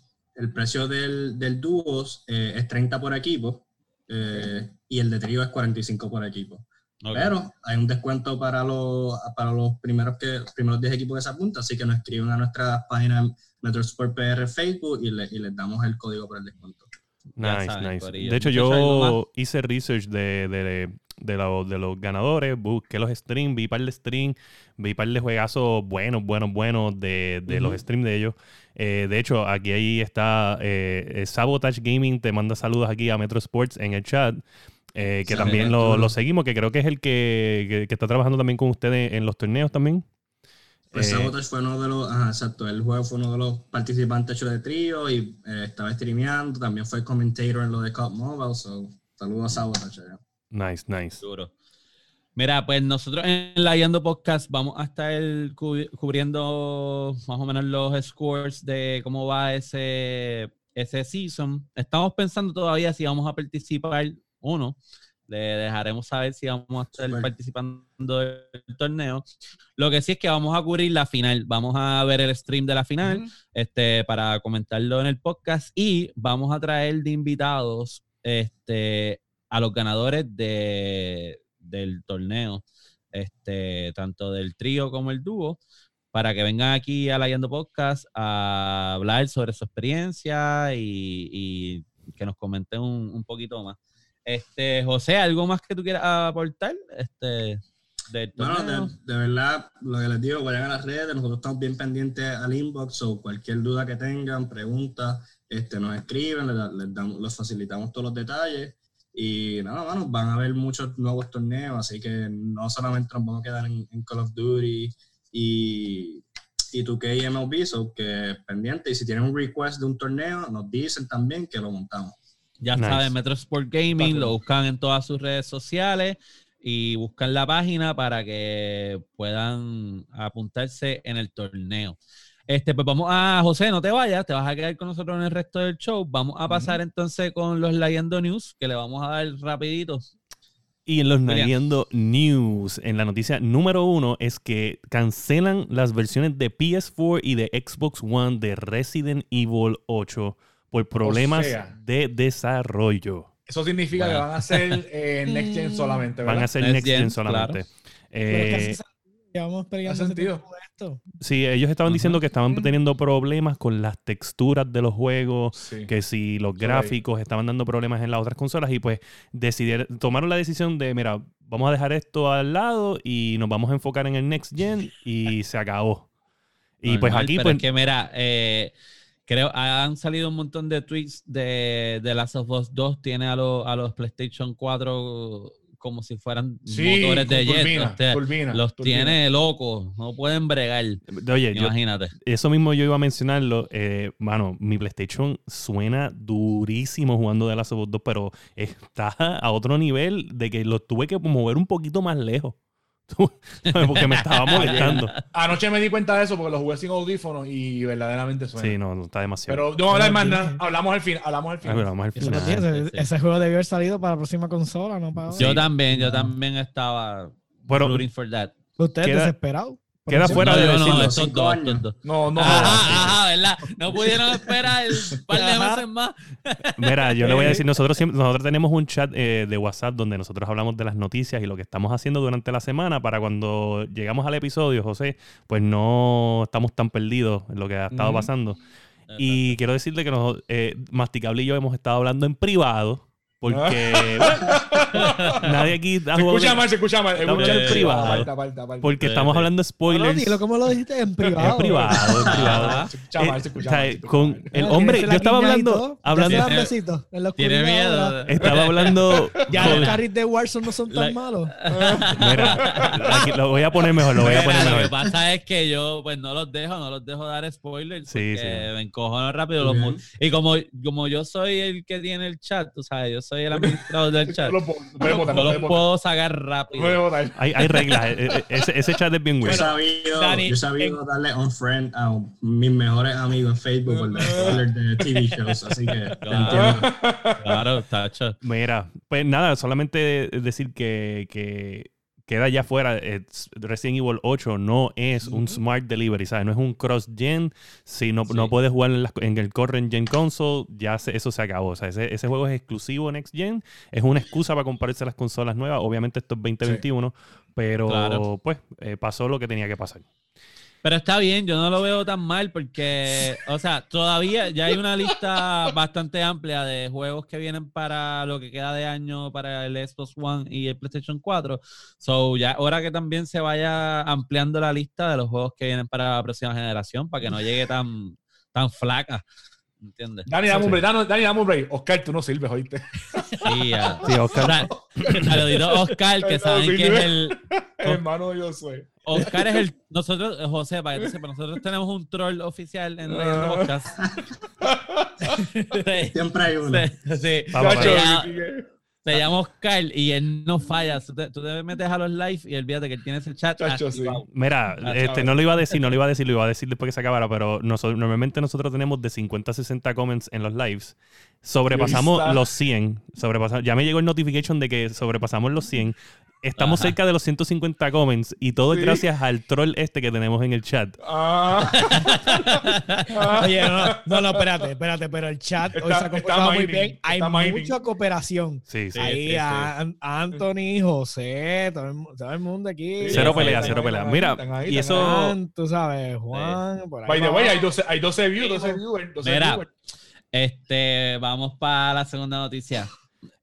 precio del, del dúos eh, es 30 por equipo eh, y el de trío es 45 por equipo. Pero hay un descuento para los, para los primeros, que, primeros 10 equipos que se apuntan, así que nos escriben a nuestra página Metrosport PR Facebook y, le, y les damos el código para el descuento. Nice, nice. De hecho, yo hice research de, de, de, de, los ganadores, busqué los streams, vi par de streams, vi par de juegazos buenos, buenos, buenos de, de los streams de ellos. Eh, de hecho, aquí ahí está eh, eh, Sabotage Gaming, te manda saludos aquí a Metro Sports en el chat. que también lo, seguimos, que creo que es el que, está trabajando también con ustedes en los torneos también. Pues Sabotage fue uno de los, ajá, exacto, el juego fue uno de los participantes de trío y estaba streameando, también fue commentator en lo de Cup Mobile, so saludos a Sabotage. Nice, nice. Mira, pues nosotros en la Yando Podcast vamos a estar cubriendo más o menos los scores de cómo va ese, ese season. Estamos pensando todavía si vamos a participar o no. Le dejaremos saber si vamos a estar participando del torneo. Lo que sí es que vamos a cubrir la final. Vamos a ver el stream de la final este, para comentarlo en el podcast y vamos a traer de invitados este, a los ganadores de, del torneo, este, tanto del trío como el dúo, para que vengan aquí a la Yendo Podcast a hablar sobre su experiencia y, que nos comenten un, poquito más. Este, José, ¿algo más que tú quieras aportar? Este, del bueno, de, verdad, lo que les digo, vayan a las redes, nosotros estamos bien pendientes al inbox o cualquier duda que tengan, preguntas, este, nos escriben, les, damos, les facilitamos todos los detalles y nada, bueno, van a haber muchos nuevos torneos, así que no solamente nos vamos a quedar en, Call of Duty y, y 2K y MLB, so que pendiente. Y si tienen un request de un torneo, nos dicen también que lo montamos. Ya saben, Metro Sport Gaming, lo buscan en todas sus redes sociales y buscan la página para que puedan apuntarse en el torneo. Este, pues vamos a, José, no te vayas, te vas a quedar con nosotros en el resto del show. Vamos a pasar entonces con los Leyendo News, que le vamos a dar rapidito. Y en los Leyendo News, en la noticia número uno, es que cancelan las versiones de PS4 y de Xbox One de Resident Evil 8 por problemas de desarrollo. Eso significa que van a ser eh, Next Gen solamente, ¿verdad? Van a ser Next, Gen, solamente. Eh, Llevamos peleando sentido? Esto. Sí, ellos estaban diciendo que estaban teniendo problemas con las texturas de los juegos, que si los gráficos estaban dando problemas en las otras consolas y pues decidieron, tomaron la decisión de, mira, vamos a dejar esto al lado y nos vamos a enfocar en el next gen y se acabó. Y pues aquí, pues... que mira, eh, creo, han salido un montón de tweets de, de Last of Us 2, tiene a, los a los PlayStation 4 como si fueran motores de jet. los tiene locos, no pueden bregar. Oye, imagínate. eso mismo yo iba a mencionarlo. Eh, mano, mi PlayStation suena durísimo jugando de Last of Us 2, pero está a otro nivel de que lo tuve que mover un poquito más lejos. porque me estaba molestando. Anoche me di cuenta de eso porque lo jugué sin audífonos y verdaderamente suena. Sí, no, no está demasiado. Pero no hablar más nada. Hablamos al fin. Hablamos al fin. Hablamos al final. Ese juego debió haber salido para la próxima consola, ¿no? Para yo también, yo también estaba bueno, rooting for that. ¿Usted desesperado? Queda fuera de decirlo. No, no, no, ajá, ajá, ¿verdad? No pudieron esperar un par de meses más. Mira, yo le voy a decir, nosotros nosotros tenemos un chat eh, de WhatsApp donde nosotros hablamos de las noticias y lo que estamos haciendo durante la semana para cuando llegamos al episodio, José, pues no estamos tan perdidos en lo que ha estado pasando. Y quiero decirle que nos, eh, Masticable y yo hemos estado hablando en privado porque nadie aquí ha se escucha mal, se escucha mal. Estamos en privado. porque estamos hablando de spoilers. No, ¿Cómo lo dijiste? En privado. En privado, en privado. se escucha mal, se escucha mal. Con el hombre, yo estaba hablando. hablando Tiene miedo. Estaba hablando. Ya los carries de Warzone no son tan malos. Mira, aquí, lo voy a poner mejor, lo voy a poner mejor. Lo que pasa es que yo, pues no los dejo, no los dejo dar spoilers. Sí, sí. Me encojono rápido los Y como, como yo soy el que tiene el chat, tú sabes, yo soy el administrador del chat. no lo puedo, sacar rápido. Hay, hay reglas. E, e, ese, ese, chat es bien bueno. Yo he sabido, darle un friend a mis mejores amigos en Facebook por los de TV shows, así que claro, Claro, tacho. Mira, pues nada, solamente decir que, que queda ya fuera. Resident Evil 8 no es un Smart Delivery, ¿sabes? No es un cross-gen. Si no, no puedes jugar en, el current gen console, ya eso se acabó. O sea, ese, ese, juego es exclusivo Next Gen. Es una excusa para compararse las consolas nuevas. Obviamente esto es 2021, pero pues eh, pasó lo que tenía que pasar. Pero está bien, yo no lo veo tan mal porque, o sea, todavía ya hay una lista bastante amplia de juegos que vienen para lo que queda de año para el Xbox One y el PlayStation 4. So, ya ahora que también se vaya ampliando la lista de los juegos que vienen para la próxima generación para que no llegue tan, tan flaca. ¿Entiendes? Dani, dame un break. Dani, dame un break. Oscar, tú no sirves, oíste. Sí, sí Oscar. Saludito Oscar, que saben que es el. Hermano, yo soy. Oscar es el. Nosotros, José, para que sepa, nosotros tenemos un troll oficial en el ah. Podcast. Siempre hay uno. Sí. sí. Se llama Oscar y él no falla. Tú te, metes a los live y olvídate que él tiene ese chat. Mira, este, no lo iba a decir, no lo iba a decir, lo iba a decir después que se acabara, pero normalmente nosotros tenemos de 50 a 60 comments en los lives. Sobrepasamos los 100. Sobrepasamos, ya me llegó el notification de que sobrepasamos los 100. Estamos cerca de los 150 comments y todo es gracias al troll este que tenemos en el chat. Ah. Oye, no, no, espérate, espérate, pero el chat hoy se ha comportado muy bien. Hay mucha cooperación. Sí, sí. Ahí a, Anthony, José, todo el, mundo aquí. Cero pelea, cero pelea. Mira, y eso. tú sabes, Juan. Por ahí By the way, hay 12, hay 12 views, 12 viewers. Mira, este, vamos para la segunda noticia.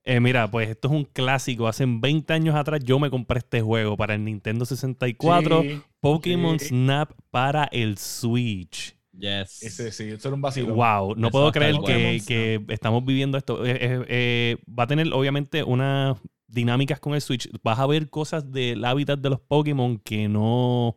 Eh, mira, pues esto es un clásico. Hace 20 años atrás yo me compré este juego para el Nintendo 64, Pokémon Snap para el Switch. Yes. Ese sí, eso era un vacío. Wow, no puedo creer que, estamos viviendo esto. Eh, eh, va a tener obviamente unas dinámicas con el Switch. Vas a ver cosas del hábitat de los Pokémon que no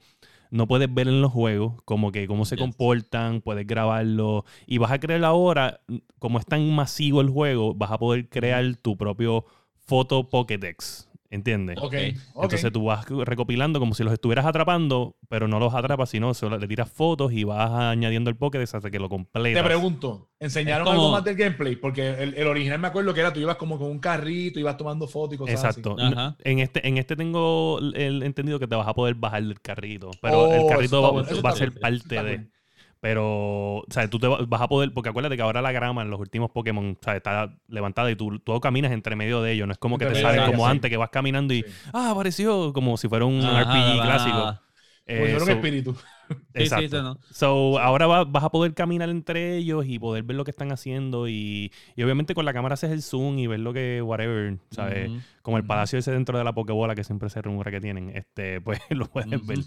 no puedes ver en los juegos, como que cómo se comportan, puedes grabarlo y vas a crear ahora, como es tan masivo el juego, vas a poder crear tu propio foto Pokédex. ¿Entiendes? Ok. Entonces tú vas recopilando como si los estuvieras atrapando, pero no los atrapas, sino solo le tiras fotos y vas añadiendo el Pokédex hasta que lo completas. Te pregunto, ¿enseñaron algo más del gameplay? Porque el, original me acuerdo que era tú ibas como con un carrito, ibas tomando fotos y cosas Exacto. así. Exacto. En este, en este tengo el entendido que te vas a poder bajar del carrito, pero el oh, carrito va, a ser parte de... Pero, o sea, tú te vas a poder, porque acuérdate que ahora la grama en los últimos Pokémon, o sea, está levantada y tú, tú caminas entre medio de ellos. No es como que te sale como antes, que vas caminando y, ah, apareció como si fuera un RPG clásico. Eh, espíritu. Exacto. So, ahora vas a poder caminar entre ellos y poder ver lo que están haciendo. Y, obviamente con la cámara haces el zoom y ver lo que, whatever, ¿sabes? Como el palacio ese dentro de la Pokébola que siempre se rumora que tienen. Este, pues lo puedes ver.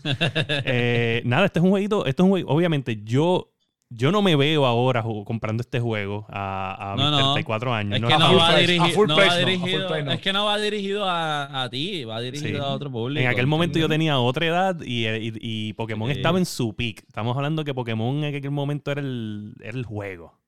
Eh, nada, este es un jueguito. Esto es un juego. Obviamente, yo yo no me veo ahora comprando este juego a, a No, mis no. 34 años. Es No que no va, dirigido, no price va no, a full dirigido, es que no va dirigido a, a ti, va dirigido Sí. a otro público. En aquel momento yo tenía otra edad y, y- y Pokémon Sí. estaba en su peak. Estamos hablando que Pokémon en aquel momento era el, era el juego.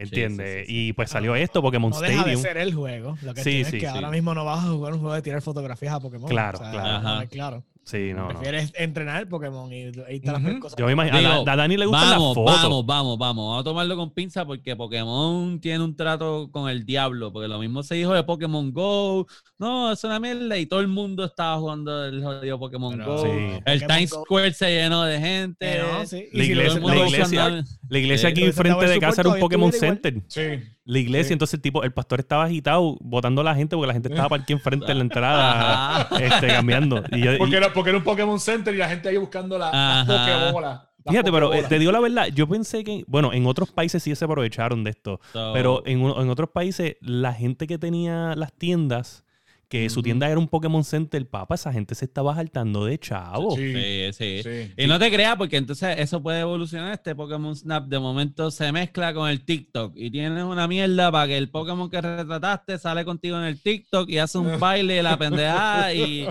¿Entiendes? sí, sí. Y pues salió esto, Pokémon No deja de Stadium. ser el juego. Lo que Sí, tienes sí, es que sí. ahora mismo no vas a jugar un juego de tirar fotografías a Pokémon. Claro, O sea, claro. claro. Sí, no, no. Prefieres entrenar Pokémon y, y las ves cosas. Yo me imagino. a, Digo, Da- a Dani le gustan las Vamos, fotos. vamos, vamos, vamos. Vamos a tomarlo con pinza porque Pokémon tiene un trato con el diablo. Porque lo mismo se dijo de Pokémon Go. No, es una mierda. Y todo el mundo estaba jugando el jodido Pokémon Pero- Go. Sí. El Pokémon Times Go. Square se llenó de gente. No, sí. La si iglesia- la iglesia- usando- La iglesia Sí. aquí enfrente de casa era un Pokémon Center. Sí. La iglesia, Sí. entonces el tipo, el pastor estaba agitado, botando a la gente porque la gente estaba para aquí enfrente en la entrada, este, cambiando. Y yo- y- Porque era, porque era un Pokémon Center y la gente ahí buscando la, las Fíjate, pero eh, te digo la verdad, yo pensé que, bueno, en otros países sí se aprovecharon de esto, So, pero en, en otros países la gente que tenía las tiendas, que su tienda era un Pokémon Center, papá, esa gente se estaba saltando de chavo. Sí, Sí, sí. sí. Y no te creas, porque entonces eso puede evolucionar. Este Pokémon Snap de momento se mezcla con el TikTok y tienes una mierda para que el Pokémon que retrataste sale contigo en el TikTok y hace un baile de la pendejada y,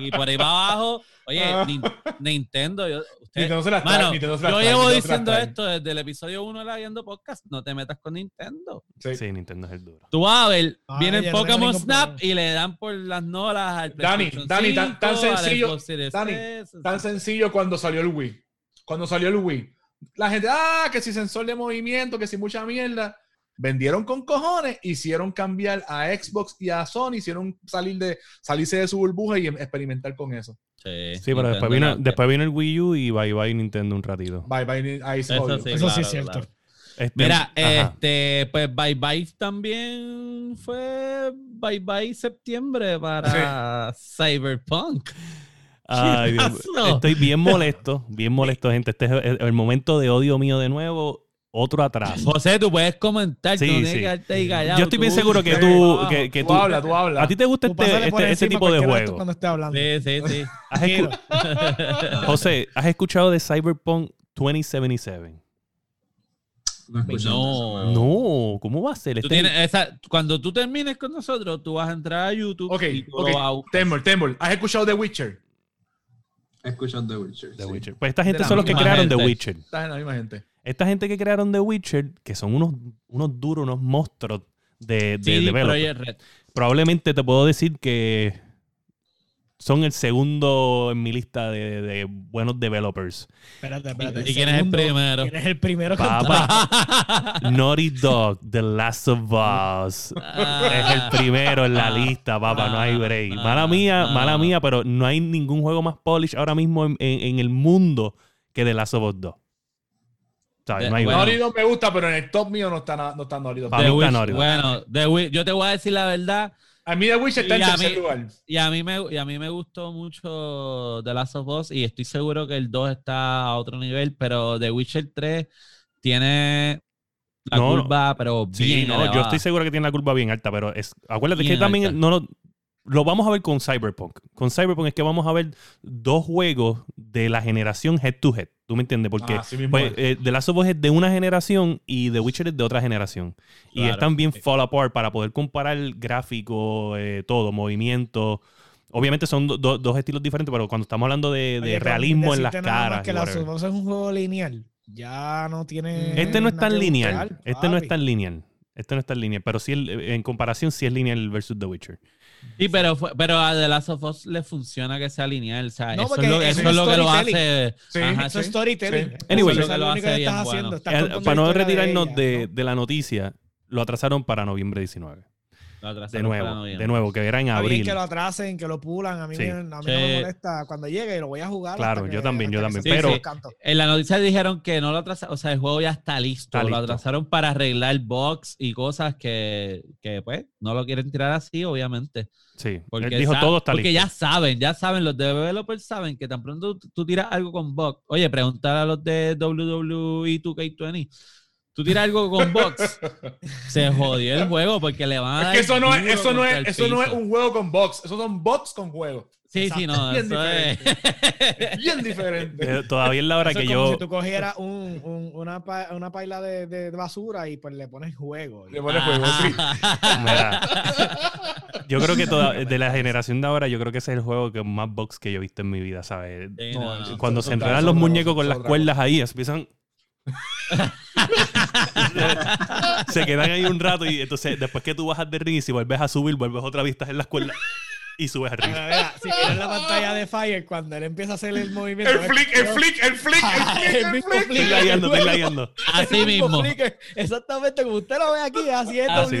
y por ahí para abajo. Oye, Nin- Nintendo, yo, usted- Nintendo se las trae, Mano, Nintendo se las yo llevo Nintendo diciendo esto desde el episodio 1 de la Viendo Podcast. No te metas con Nintendo. Sí. Sí, Nintendo es el duro. Tú vas a ver, Ah, viene no Pokémon Snap problema. y le dan por las nolas al Dani, Dani, tan- tan 5, al sencillo, Dani, Tan sencillo cuando salió el Wii. Cuando salió el Wii. La gente, ah, que si sensor de movimiento, que si mucha mierda. Vendieron con cojones, hicieron cambiar a Xbox y a Sony, hicieron salir de, salirse de su burbuja y experimentar con eso. Sí, Sí, pero después vino, después vino el Wii U y bye bye Nintendo un ratito. Bye, bye, ahí se Eso sí, Eso sí claro, es cierto. claro. Este, Mira, ajá. este, pues Bye Bye también fue Bye Bye septiembre para Cyberpunk. Ay, estoy bien molesto, bien molesto, gente. Este es el, el momento de odio mío de nuevo. Otro atraso. José, tú puedes comentar, Sí, no quedarte callado. Yo estoy bien tú- seguro que tú, que, que Tú tú, habla, tú habla. a ti te gusta este, este, ese encima tipo de juego. Cuando esté hablando. Sí, sí, sí. ¿Has escu- José, ¿has escuchado de Cyberpunk 2077? No No. ¿cómo va a ser? Tú Este- tienes esa, cuando tú termines con nosotros, tú vas a entrar a YouTube Ok, y tú ok. lo vas a buscar. Temble, Temble. ¿Has escuchado The Witcher? He escuchado The Witcher. The sí. Witcher. Pues esta gente son los que crearon The gente. Witcher. Estás en la misma gente. Esta gente que crearon The Witcher, que son unos, unos duros, unos monstruos de, de Red. Probablemente te puedo decir que son el segundo en mi lista de, de buenos developers. Espérate, espérate. ¿Y quién es el primero? ¿Quién es el primero que Papá, Naughty Dog, The Last of Us. Es el primero en la lista, papá, no hay break. Mala mía, Ah. mala mía, pero no hay ningún juego más polish ahora mismo en, en- en el mundo que The Last of Us 2. ¿Sabes? No hay Bueno. break. Naughty Dog me gusta, pero en el top mío no está, no está Naughty Dog. Para The mí está Witch- Naughty Dog. bueno, The Witch- yo te voy a decir la verdad. A mí The Witcher está en Y a tercer mí- lugar. Y a mí me, y a mí me gustó mucho The Last of Us y estoy seguro que el 2 está a otro nivel, pero The Witcher 3 tiene la No, curva, pero Sí, bien no, yo estoy seguro que tiene la curva bien alta, pero es, acuérdate Bien que también alta. no lo, lo vamos a ver con Cyberpunk. Con Cyberpunk es que vamos a ver dos juegos de la generación head to head. ¿Tú me entiendes? Porque Ah, pues, es. eh, The Last of Us es de una generación y The Witcher es de otra generación. Y Claro. están bien fall apart para poder comparar el gráfico, eh, todo, movimiento. Obviamente son do- do- dos estilos diferentes, pero cuando estamos hablando de, de Oye, con realismo en las nada más caras. y Que la whatever. Us es un juego lineal. Ya no tiene. Este no es tan lineal. buscar, Este no es tan lineal. Este no es tan lineal. Pero sí, el- en comparación, sí es lineal versus The Witcher. Sí, pero, fue- pero a The Last of Us le funciona que sea lineal. O sea, No, eso, es lo, eso eso es es lo que lo hace. Sí, Ajá, Eso es storytelling. Sí. Anyway. Eso Eso es lo lo único hace que bien estás bueno. haciendo. Estás contando para no retirarnos ella, de, ¿no? de la noticia, lo atrasaron para noviembre 19. De nuevo, de nuevo, que era en bien abril. que lo atrasen, que lo pulan. A mí, Sí. me- a mí no me molesta cuando llegue y lo voy a jugar. Claro, yo también, yo también, pero-. En la noticia dijeron que no lo atrasaron, o sea, el juego ya está listo. Está Lo listo. atrasaron para arreglar bugs y cosas que, que, pues, no lo quieren tirar así, obviamente. Sí, Porque, él dijo todo está porque listo. ya saben, ya saben, los developers saben que tan pronto tú, tiras algo con bugs. Oye, preguntar a los de WWE 2K20. Tú tiras algo con bugs, se jodió el juego porque le van a Es dar que eso no es, eso no es, eso no es un juego con box. Esos son bots con juego. Sí, sí, no, Bien eso es. diferente. Bien diferente. Eh, Todavía es la hora Eso que es como yo. si tú cogieras un, un- una, pa- una paila de, de basura y pues le pones juego. Le pone juego, sí. Mira, yo creo que toda, de la generación de ahora, yo creo que ese es el juego que más box que yo he visto en mi vida, ¿sabes? Sí, No, no, no. eso- Cuando eso se enredan eso los muñecos con eso las cuerdas ahí, empiezan. Se quedan ahí un rato y entonces después que tú bajas de ring y si vuelves a subir, vuelves otra estás en las cuerdas y subes mira, si miras la pantalla de Fire, cuando él empieza a hacer el movimiento. El flick, el flick, el flick, el flick, el flick. flick. Estoy lagueando. Así el mismo mismo. flick, exactamente como usted lo ve aquí, así es Así.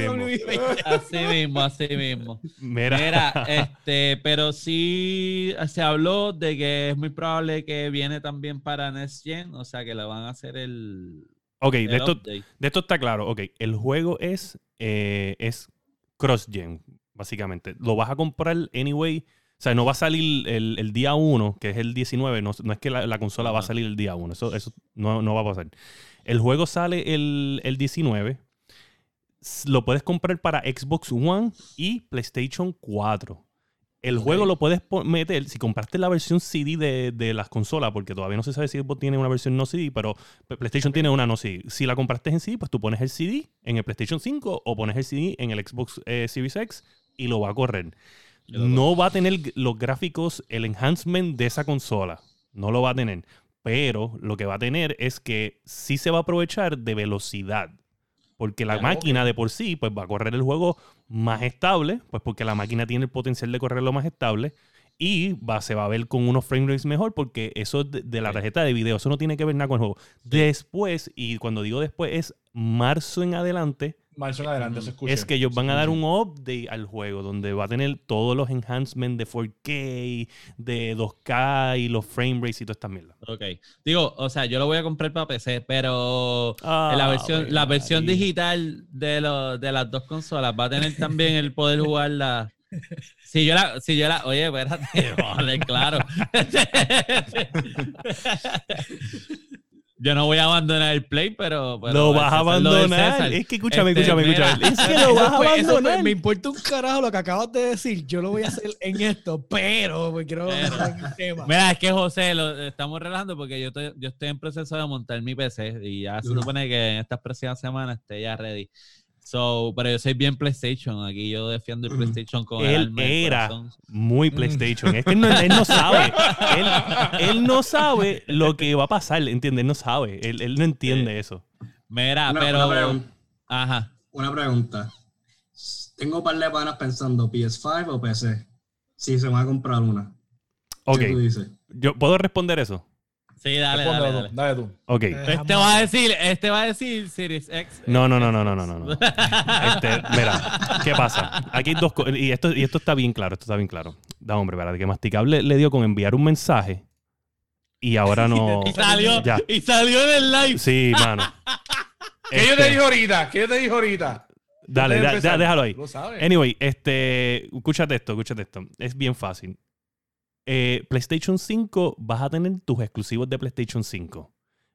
Así mismo, así mismo. Mira, Mira, este, pero sí se habló de que es muy probable que viene también para Next Gen, o sea que le van a hacer el, ok, el de esto, de esto está claro. Ok, el juego es, eh, es cross-gen, básicamente. Lo vas a comprar anyway. O sea, no va a salir el, el día 1, que es el 19. No, no es que la, la consola va a salir el día 1. Eso, eso no, no va a pasar. El juego sale el, el 19. S- Lo puedes comprar para Xbox One y PlayStation 4. El juego lo puedes meter, si compraste la versión CD de, de las consolas, porque todavía no se sabe si Xbox tiene una versión no CD, pero PlayStation tiene una no CD. Si la compraste en CD, pues tú pones el CD en el PlayStation 5 o pones el CD en el Xbox eh, Series X y lo va a correr. No va a tener los gráficos, el enhancement de esa consola. No lo va a tener. Pero lo que va a tener es que sí se va a aprovechar de velocidad. Porque la Ya, máquina de por sí pues va a correr el juego más estable, pues porque la máquina tiene el potencial de correrlo más estable y va, se va a ver con unos frame rates mejor porque eso es de, de la tarjeta de video, eso no tiene que ver nada con el juego. Después, y cuando digo después es marzo en adelante, Adelante, se escucha. es que ellos van a dar un update al juego donde va a tener todos los enhancements de 4K, de 2K y los frame rates y toda esta mierda. Ok. Digo, o sea, yo lo voy a comprar para PC, pero Ah, en la versión, la versión digital de, lo- de las dos consolas va a tener también el poder jugarla. Si yo la, si yo la, oye, espérate, vale, claro. Yo no voy a abandonar el play, pero. pero lo vas a abandonar. Es que escúchame, Este, escúchame, mira. escúchame. Es que lo vas a fue- abandonar. me importa un carajo lo que acabas de decir. Yo lo voy a hacer en esto, pero pues, quiero el tema. Mira, es que José, lo estamos relajando porque yo estoy, yo estoy en proceso de montar mi PC y ya se supone que en estas próximas semanas esté ya ready. So, pero yo soy bien PlayStation. Aquí yo defiendo el Ujú. PlayStation con el Él alma el era muy PlayStation. Es que él no, él no sabe. Él, él no sabe lo que va a pasar, ¿entiendes? Él no sabe. Él, él no entiende eso. Mira, Una, pero. una Ajá. una pregunta. Tengo un par de panas pensando PS5 o PC. Si se van a comprar una. Ok, ¿Qué tú dices? yo puedo responder eso. Sí, dale, Responde dale, tú, dale. dale tú. Ok. Este va a decir, este va a decir Series X. No, no, no, no, no, no, no. Este, mira, ¿qué pasa? Aquí hay dos cosas. Y esto, y esto está bien claro, esto está bien claro. Da, hombre, ¿verdad? Que Masticable le dio con enviar un mensaje y ahora no. Y salió, Ya. y salió en el live. Sí, mano. ¿Qué yo te Este, dije ahorita? ¿Qué yo te dije ahorita? Dale, da- da- déjalo ahí. Lo sabes. Anyway, este, escúchate esto, escúchate esto. Es bien fácil. Eh, PlayStation 5 vas a tener tus exclusivos de PlayStation 5.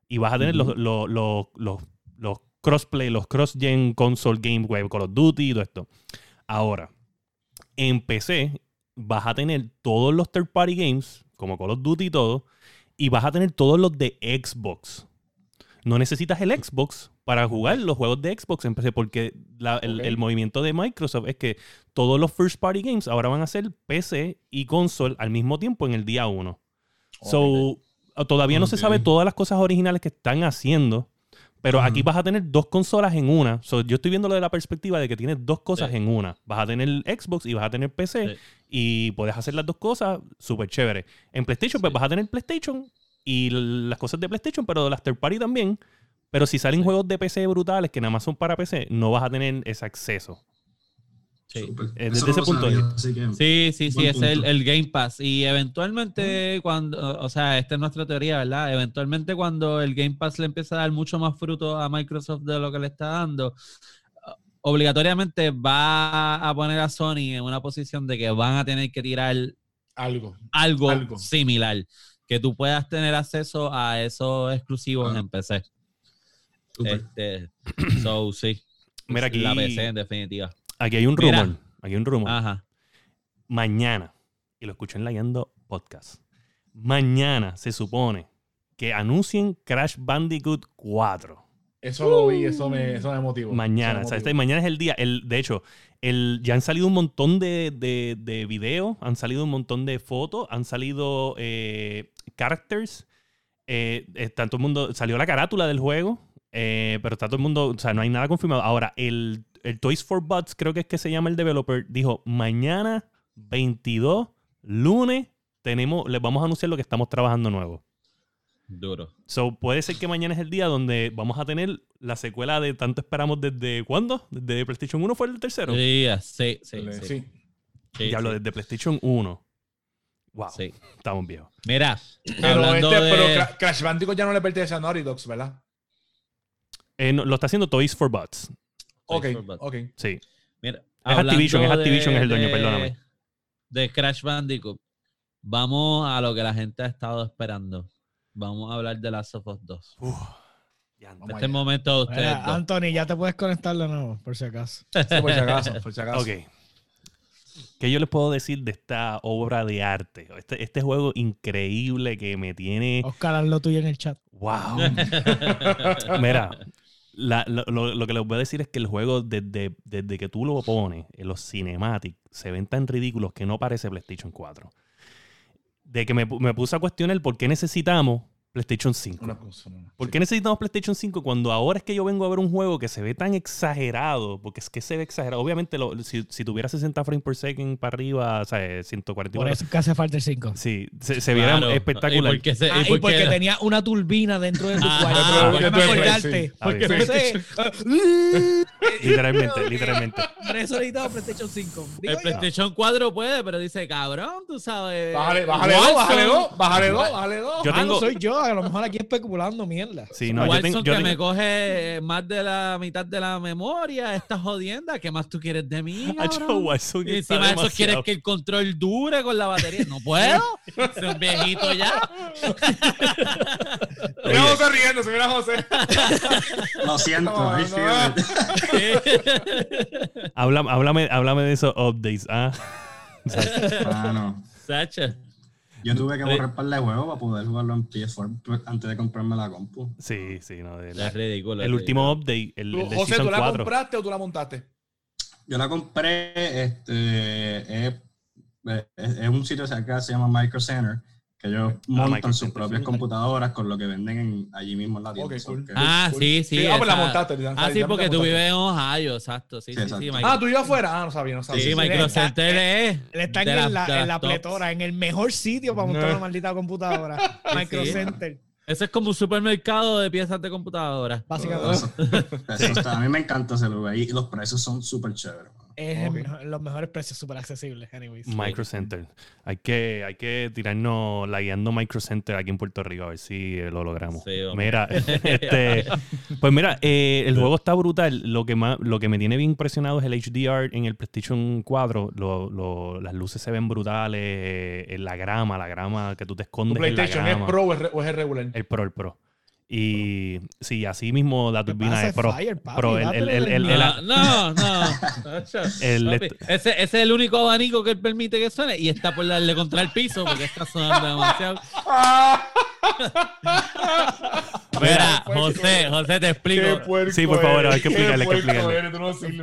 Y vas a tener los, los, los, los, los crossplay, los cross-gen console game, web, Call of Duty y todo esto. Ahora, en PC vas a tener todos los third party games, como Call of Duty y todo, y vas a tener todos los de Xbox. No necesitas el Xbox para jugar los juegos de Xbox en PC, porque la- el, Ok. el movimiento de Microsoft es que todos los first party games ahora van a ser PC y console al mismo tiempo en el día 1. So, todavía no se sabe todas las cosas originales que están haciendo, pero aquí vas a tener dos consolas en una. So, yo estoy viéndolo de la perspectiva de que tienes dos cosas Sí. en una. Vas a tener Xbox y vas a tener PC Sí. y puedes hacer las dos cosas súper chévere. En PlayStation, pues vas a tener PlayStation y las cosas de PlayStation, pero las third party también. Pero si salen Sí. juegos de PC brutales que nada más son para PC, no vas a tener ese acceso. Sí. Eh, desde ese punto de sabía, Sí, sí, sí, es el, el Game Pass. Y eventualmente, cuando, o sea, esta es nuestra teoría, ¿verdad? Eventualmente, cuando el Game Pass le empieza a dar mucho más fruto a Microsoft de lo que le está dando, obligatoriamente va a poner a Sony en una posición de que van a tener que tirar Algo. algo, Algo. similar, que tú puedas tener acceso a esos exclusivos Ah. en PC. Súper. Este, so, sí. Mira aquí, La PC, en definitiva. Aquí hay un Mira. rumor. Aquí hay un rumor. Ajá. Mañana, y lo escuché en Layando Podcast. Mañana se supone que anuncien Crash Bandicoot 4. Eso lo vi, eso me, eso me motivó. Mañana, Eso o sea, este- mañana es el día. El, de hecho, el, ya han salido un montón de, de, de videos, han salido un montón de fotos, han salido eh, characters. eh, está todo el mundo, salió la carátula del juego, eh, pero está todo el mundo, o sea, no hay nada confirmado. Ahora, el, el Toys for Bots, creo que es que se llama el developer, dijo, mañana 22, lunes, tenemos, les vamos a anunciar lo que estamos trabajando nuevo. Duro. So, puede ser que mañana es el día donde vamos a tener la secuela de tanto esperamos desde cuándo? ¿Desde PlayStation 1 fue el tercero? Sí, sí, sí. Sí. sí. Sí, Diablo, desde PlayStation 1. Wow, sí. estamos viejos. Mira, Pero, hablando este, de... pero Cra- Crash Bandicoot ya no le pertenece a Naughty Dogs, ¿verdad? Eh, no, lo está haciendo Toys for Bots. Ok, ok. Sí. Mira, Activision, es Activision, de- es el dueño, de- perdóname. De Crash Bandicoot. Vamos a lo que la gente ha estado esperando. Vamos a hablar de Last of Us 2. Uf, ya, Vamos Este es allá. momento de ustedes Mira. Anthony, ya te puedes conectar de nuevo, por si acaso. Sí, por si acaso, por si acaso. Ok. ¿Qué yo les puedo decir de esta obra de arte? Este, este juego increíble que me tiene... Oscar, haz lo tuyo en el chat. ¡Wow! Mira, la- lo, lo- que les voy a decir es que el juego, desde, desde que tú lo pones en los cinematics, se ven tan ridículos que no parece PlayStation 4. De que me, me puse a cuestionar por qué necesitamos PlayStation 5. Una. ¿Por qué necesitamos PlayStation 5 cuando ahora es que yo vengo a ver un juego que se ve tan exagerado? Porque es que se ve exagerado. Obviamente, lo- si, si tuviera 60 frames per second para arriba, o sea, eh, 144. Por eso es que hace falta el 5. Sí, se, se viera Claro. espectacular. ¿Y por qué se- Ah, y y por porque tenía una turbina dentro de su Ah, cuarto. acordarte. Porque Está no sé. Literalmente, literalmente. Por eso necesitaba PlayStation 5. Digo El. PlayStation 4 puede, pero dice, cabrón, tú sabes. Bájale, bájale dos, bájale dos, bájale dos, bájale dos. Yo Ah, tengo- no soy yo, a lo mejor aquí especulando mierda. Sí, no, yo Warzone tengo, yo que tengo- me coge más de la mitad de la memoria, esta jodienda, ¿qué más tú quieres de mí? Y encima de eso quieres que el control dure con la batería. No puedo. Soy un viejito ya. Mira José riéndose, mira José. Lo siento, No, I no. Háblame, háblame, háblame de esos updates. Ah. Mano, Sacha. Yo tuve que borrar par de juegos para poder jugarlo en PS4 pues, antes de comprarme la compu. Sí, sí, no. de Es la- ridículo. el último update, el, el de José, Season ¿tú la 4. compraste o tú la montaste? Yo la compré, este, es, es- es un sitio acá que se llama Micro Center, que ellos montan Micro sus propias computadoras con lo que venden en- allí mismo en la tienda. Ok, So cool. que- Ah, Cool. sí, sí. Ah, pues la montaste, Ah, sí, porque tú vives en Ohio, exacto. Sí, Sí, sí, exacto. sí. Ah, tú ibas afuera. Ah, no sabía, no sabía. Sí, sí, Microcenter es. Él está en, la, en la pletora, en el mejor sitio para montar No. una maldita computadora. Micro sí. Center, Ese es como un supermercado de piezas de computadora. básicamente. Eso- eso está- a mí me encanta ese lugar y los precios son súper chéveres. Es el los mejores precios, súper accesibles. Anyways. Micro Center. Hay que, hay que tirarnos la guiando Micro Center aquí en Puerto Rico a ver si eh, lo logramos. Sí, mira, este, pues mira, eh, el juego está brutal. Lo que más, lo que me tiene bien impresionado es el HDR en el PlayStation 4. Lo- lo- las luces se ven brutales. eh, en la grama, la grama que tú te ¿Tu escondes en la PlayStation es. Pro o es re- o es el regular? El Pro, el Pro. Y sí, así mismo la ¿Qué turbina es. Fire, papi, el- el- el- el- No, no, ese, ese es el único abanico que él permite que suene y está por darle contra el piso porque está sonando demasiado. Mira, José, José, te explico. Sí, por favor, hay que explicarle, hay que explicarle.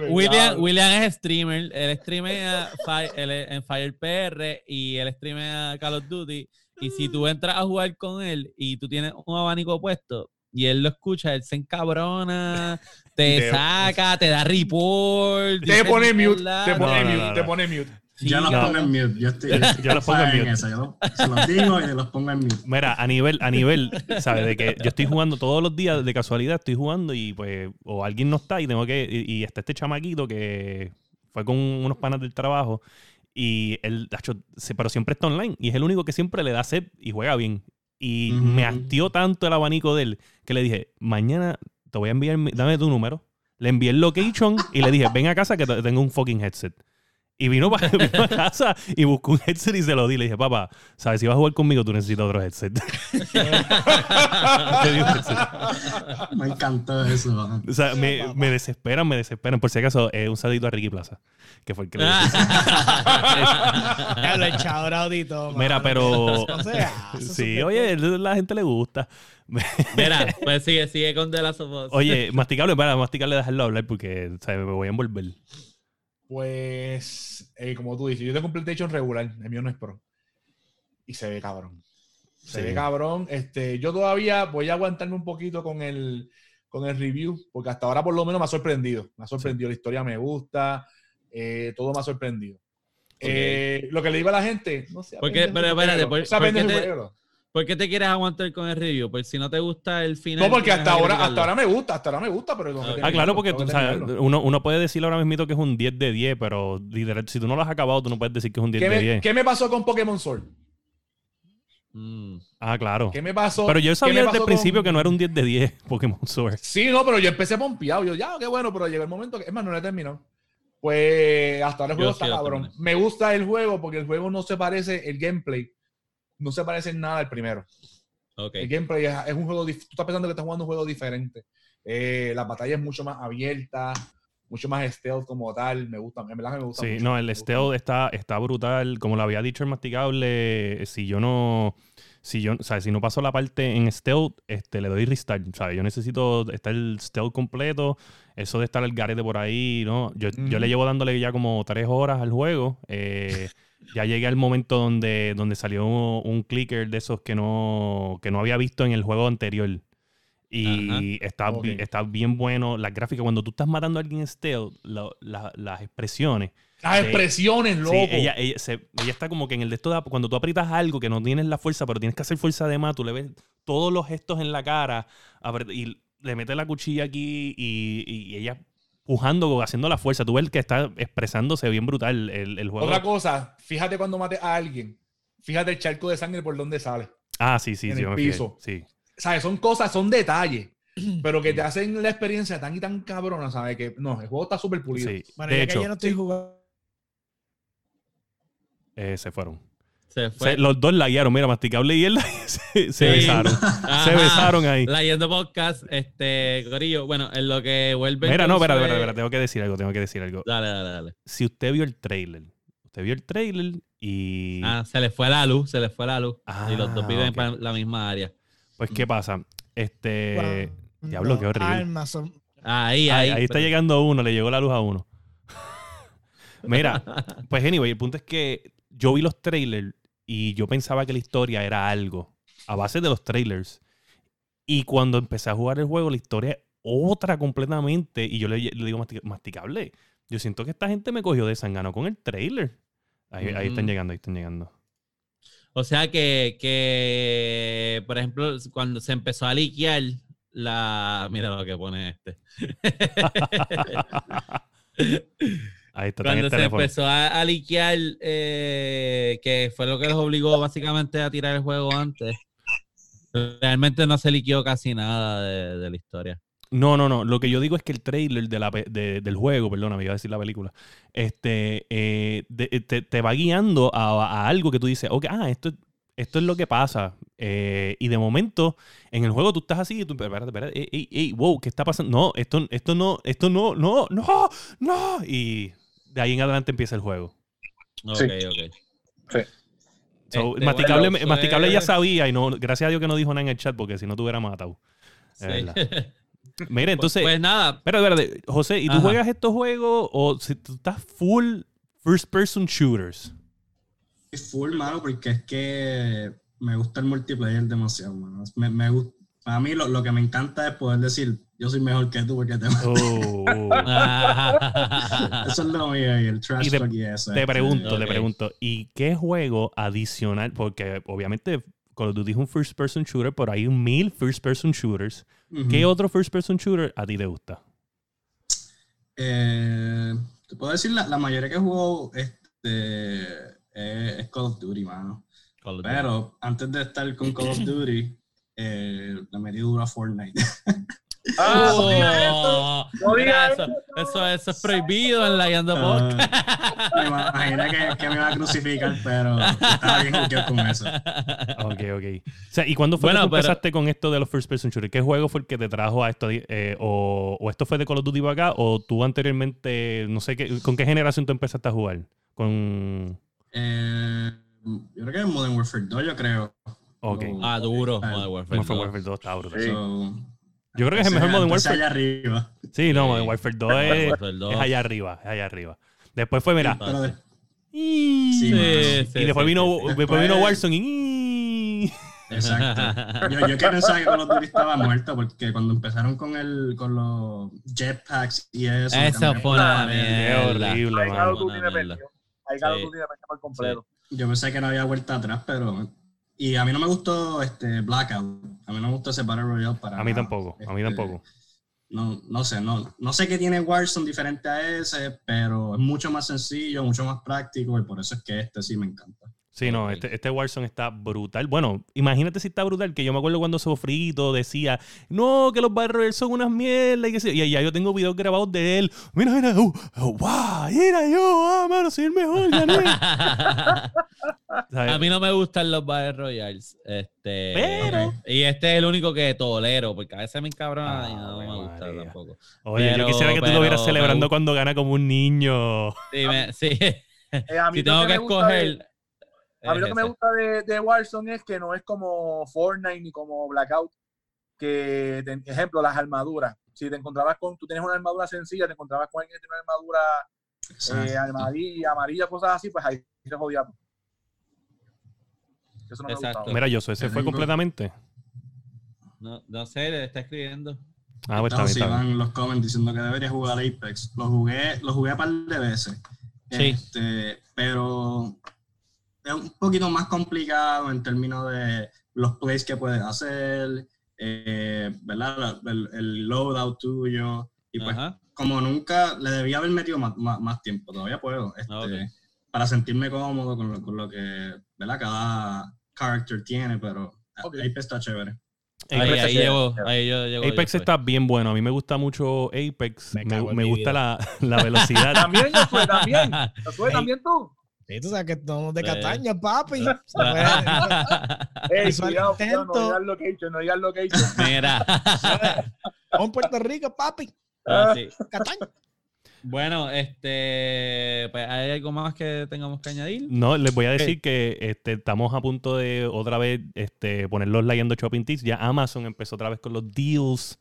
No. William, William es streamer, él streamea en Fire PR y él streamea Call of Duty. Y si tú entras a jugar con él y tú tienes un abanico puesto y él lo escucha, él se encabrona, te saca, te da report. Te pone mute, te pone No, no, mute, no, te pone mute. Sí, yo los pongo en mute. Yo, estoy, Yo- estoy yo los pongo en mute. eso, yo los- se los digo y los pongo en mute. Mira, a nivel, a nivel, ¿sabes? De que yo estoy jugando todos los días, de casualidad estoy jugando y pues, o alguien no está y tengo que, y, y está este chamaquito que fue con unos panas del trabajo y él, pero siempre está online y es el único que siempre le da set y juega bien. Y me hastió tanto el abanico de él que le dije, mañana te voy a enviar, dame tu número. Le envié el location y le dije, ven a casa que te- tengo un fucking headset. Y vino para, vino a casa y buscó un headset y se lo di. Le dije, papá, ¿sabes? Si vas a jugar conmigo, tú necesitas otro headset. Me encantó eso. O sea, me, me desesperan, me desesperan. Por si acaso, eh, un saludito a Ricky Plaza, que fue el que le Ya lo he echado audito. Mira, pero- Sí, oye, la gente le gusta. Mira, pues sigue, sigue con The Last of Us. Oye, masticable, para masticable, dejarlo hablar porque sea, me voy a envolver. Pues, eh, como tú dices, yo tengo un PlayStation regular, el mío no es Pro. Y se ve cabrón. Se Sí. ve cabrón. Este, yo todavía voy a aguantarme un poquito con el, con el review, porque hasta ahora por lo menos me ha sorprendido. Me ha sorprendido, la historia me gusta, eh, todo me ha sorprendido. Eh, lo que le digo a la gente, no sé. ¿Por qué? Pero espérate, ¿por- por qué te- ¿Por qué te quieres aguantar con el review? Por si no te gusta el final. No, porque hasta ahora, hasta ahora me gusta, hasta ahora me gusta, pero Ah, Ah, claro, porque tú, uno, uno puede decir ahora mismo que es un 10 de 10, pero si tú no lo has acabado, tú no puedes decir que es un 10 ¿Qué de me, 10. qué me pasó con Pokémon Sword? Mm. Ah, claro. ¿Qué me pasó? Pero yo sabía desde el principio con- que no era un 10 de 10 Pokémon Sword. Sí, no, pero yo empecé pompeado. Yo, ya, qué bueno, pero llegó el momento que, es más, no lo he terminado. Pues hasta ahora el juego está cabrón. Me gusta el juego porque el juego no se parece, el gameplay no se parece en nada al primero. Ok. El gameplay es, es un juego, tú estás pensando que estás jugando un juego diferente. Eh, la batalla es mucho más abierta, mucho más stealth como tal. Me gusta, en verdad me gusta. Sí, mucho, no, el stealth está, está brutal. Como lo había dicho el masticable, si yo no. Si yo, o sea, si no paso la parte en stealth, este, le doy restart. ¿sabes? Yo necesito estar el stealth completo. Eso de estar el garete por ahí, ¿no? Yo, yo le llevo dándole ya como tres horas al juego. Eh, ya llegué al momento donde, donde salió un, un clicker de esos que no, que no había visto en el juego anterior. Y está, está bien bueno. Las gráficas, cuando tú estás matando a alguien en stealth, la- las expresiones. Las Sí. expresiones, loco. Sí, ella, ella, se- ella está como que en el de esto, de- cuando tú aprietas algo que no tienes la fuerza, pero tienes que hacer fuerza de más, tú le ves todos los gestos en la cara y le metes la cuchilla aquí y, y ella pujando, haciendo la fuerza. Tú ves que está expresándose bien brutal el, el juego. Otra cosa, fíjate cuando mates a alguien. Fíjate el charco de sangre por donde sale. Ah, sí, sí, en sí. el piso. Sí. ¿Sabes? Son cosas, son detalles. Pero que te hacen la experiencia tan y tan cabrona, ¿sabes? Que no, el juego está súper pulido. sí. Bueno, de ya que hecho, yo no estoy jugando. eh, se fueron. Se fue. Se- los dos la guiaron. Mira, Masticable y él se, se Sí. besaron. Ajá. Se besaron ahí. Leyendo podcast, este, Corillo, bueno, en lo que vuelve. Mira, no, espera, entonces- espera, espera, tengo que decir algo, tengo que decir algo. Dale, dale, dale. Si usted vio el trailer, usted vio el trailer y... Ah, se le fue la luz, se le fue la luz. y los dos Ah, viven ok. para la misma área. Pues, ¿qué pasa? Este... Diablo, qué horrible. Armas son- Ahí, Ahí, ahí. ahí está llegando uno, le llegó la luz a uno. Mira, pues anyway, el punto es que yo vi los trailers y yo pensaba que la historia era algo a base de los trailers. Y cuando empecé a jugar el juego, la historia es otra completamente. Y yo le, le digo, "Mastica- masticable. Yo siento que esta gente me cogió de sangano con el trailer. Ahí, ahí están llegando, ahí están llegando. O sea que, que, por ejemplo, cuando se empezó a liquear la. Mira lo que pone este. ahí está, Cuando se empezó a, a liquear, eh, que fue lo que los obligó básicamente a tirar el juego antes. Realmente no se liqueó casi nada de, de la historia. No, no, no. Lo que yo digo es que el trailer de la de- del juego, perdona, me iba a decir la película, este, eh, de- te, te va guiando a, a algo que tú dices, ok, ah, esto, esto es lo que pasa. Eh, y de momento, en el juego tú estás así y tú, espérate, espérate, ey, ey, ey, wow, ¿qué está pasando? No, esto, esto no, esto no, no, no, no. Y de ahí en adelante empieza el juego. Ok, Sí. ok. So, Este, masticable, bueno, masticable ya sabía y no, gracias a Dios que no dijo nada en el chat porque si no te hubiera matado. Sí. Es verdad. Mira, entonces, pues nada, Espera, espérate, José, ¿y tú Ajá. juegas estos juegos o si tú estás full first person shooters? Es full, mano, porque es que me gusta el multiplayer demasiado, mano. Me, me a mí lo, lo que me encanta es poder decir, yo soy mejor que tú porque te Oh, oh. Eso es lo mío y el trash Y te- talk y eso. te este, pregunto, te pregunto, ¿y qué juego adicional? Porque obviamente Call of Duty es un first person shooter, pero hay un mil first person shooters. ¿Qué otro first person shooter a ti te gusta? Eh, te puedo decir, la, la mayoría que juego este, es, es Call of Duty, mano. Call of Duty. Pero antes de estar con Call of Duty, eh, le metí duro a Fortnite. Ah, Oh, eso. No mira, eso, eso, eso es prohibido en la Ah, Podcast. me imaginé que, que me iba a crucificar, pero estaba bien con eso. Ok, ok. O sea, ¿y cuándo fue Bueno, que tú pero- empezaste con esto de los first person shooters? ¿Qué juego fue el que te trajo a esto? eh, o, o esto fue de Call of Duty para acá? ¿O tú anteriormente, no sé, qué, con qué generación tú empezaste a jugar? Con... Eh, yo creo que en Modern Warfare 2, yo creo. Ok. Ah, duro. Ah, Modern Warfare Modern 2. Warfare 2 está brutal. Sí. So, Yo creo que es el mejor Modern Warfare. allá arriba. Sí, no, Sí. Modern Warfare 2 Modern es, Warfare 2. es allá arriba, es allá arriba. Después fue, mira. Sí, mano. y después sí, vino, sí, sí. después vino Después- Warzone y... exacto. Yo, yo que pensaba que Call of Duty estaba muerto porque cuando empezaron con el con los jetpacks y eso. Eso fue una mierda. horrible, Ahí. Call of Duty perdió. Ahí Call of Sí. Duty por completo. Yo pensé que no había vuelta atrás, pero. Y a mí no me gustó este Blackout. A mí no me gustó ese Battle Royale para. A mí nada. tampoco, a mí Este, tampoco. No, no sé, no, no sé qué tiene Warzone diferente a ese, pero es mucho más sencillo, mucho más práctico y por eso es que este sí me encanta. Sí, no, este, este Warzone está brutal. Bueno, imagínate si está brutal, que yo me acuerdo cuando Sofrito decía, no, que los Battle son unas mierdas. Y, que se- y ya yo tengo videos grabados de él. Mira, mira, uh, uh, wow, mira yo, ah, mano, soy el mejor, gané. A mí no me gustan los Battle Royales. Este, Pero-. Y este es el único que tolero, porque a veces me encabrona y no me gusta María. tampoco. Oye, yo quisiera que tú lo vieras celebrando gusta. cuando gana como un niño. Sí, me- sí. Eh, a mí si tengo que gusta escoger. A mí lo es que me gusta de, de Warzone es que no es como Fortnite ni como Blackout. Que, te- ejemplo, las armaduras. Si te encontrabas con, tú tienes una armadura sencilla, te encontrabas con alguien que tiene una armadura eh, amarilla, amarilla, cosas así, pues ahí se jodía. Eso no me Exacto. gustaba. Mira, yo ese fue completamente. No, no sé, le está escribiendo. Ah, pues está bien, está bien. van los comments diciendo que debería jugar Apex. Lo jugué, lo jugué un par de veces. Sí. Este, pero es un poquito más complicado en términos de los plays que puedes hacer, eh, ¿verdad? El, el loadout tuyo. Y pues, Ajá. como nunca, le debía haber metido más, más- más tiempo. Todavía puedo. Este, Ok. Para sentirme cómodo con lo, con lo que, ¿verdad? Cada character tiene, pero. Apex está chévere. Ahí, Apex, ahí llevo, ahí yo. Apex yo, está bien bueno. A mí me gusta mucho Apex. Me Me, me gusta la, la velocidad. También, yo fue, también. ¿Lo fue Ey. también tú? Sí, tú sabes que somos de Sí. Cataña, papi. Ey, cuidado, cuidado, no digas location, no digas location. Mira. Vamos a Puerto Rico, papi. Ah, sí. Cataña. Bueno, este, pues hay algo más que tengamos que añadir. No, les voy a decir que este, estamos a punto de otra vez este, poner los Leyendo Shopping Tips. Ya Amazon empezó otra vez con los deals.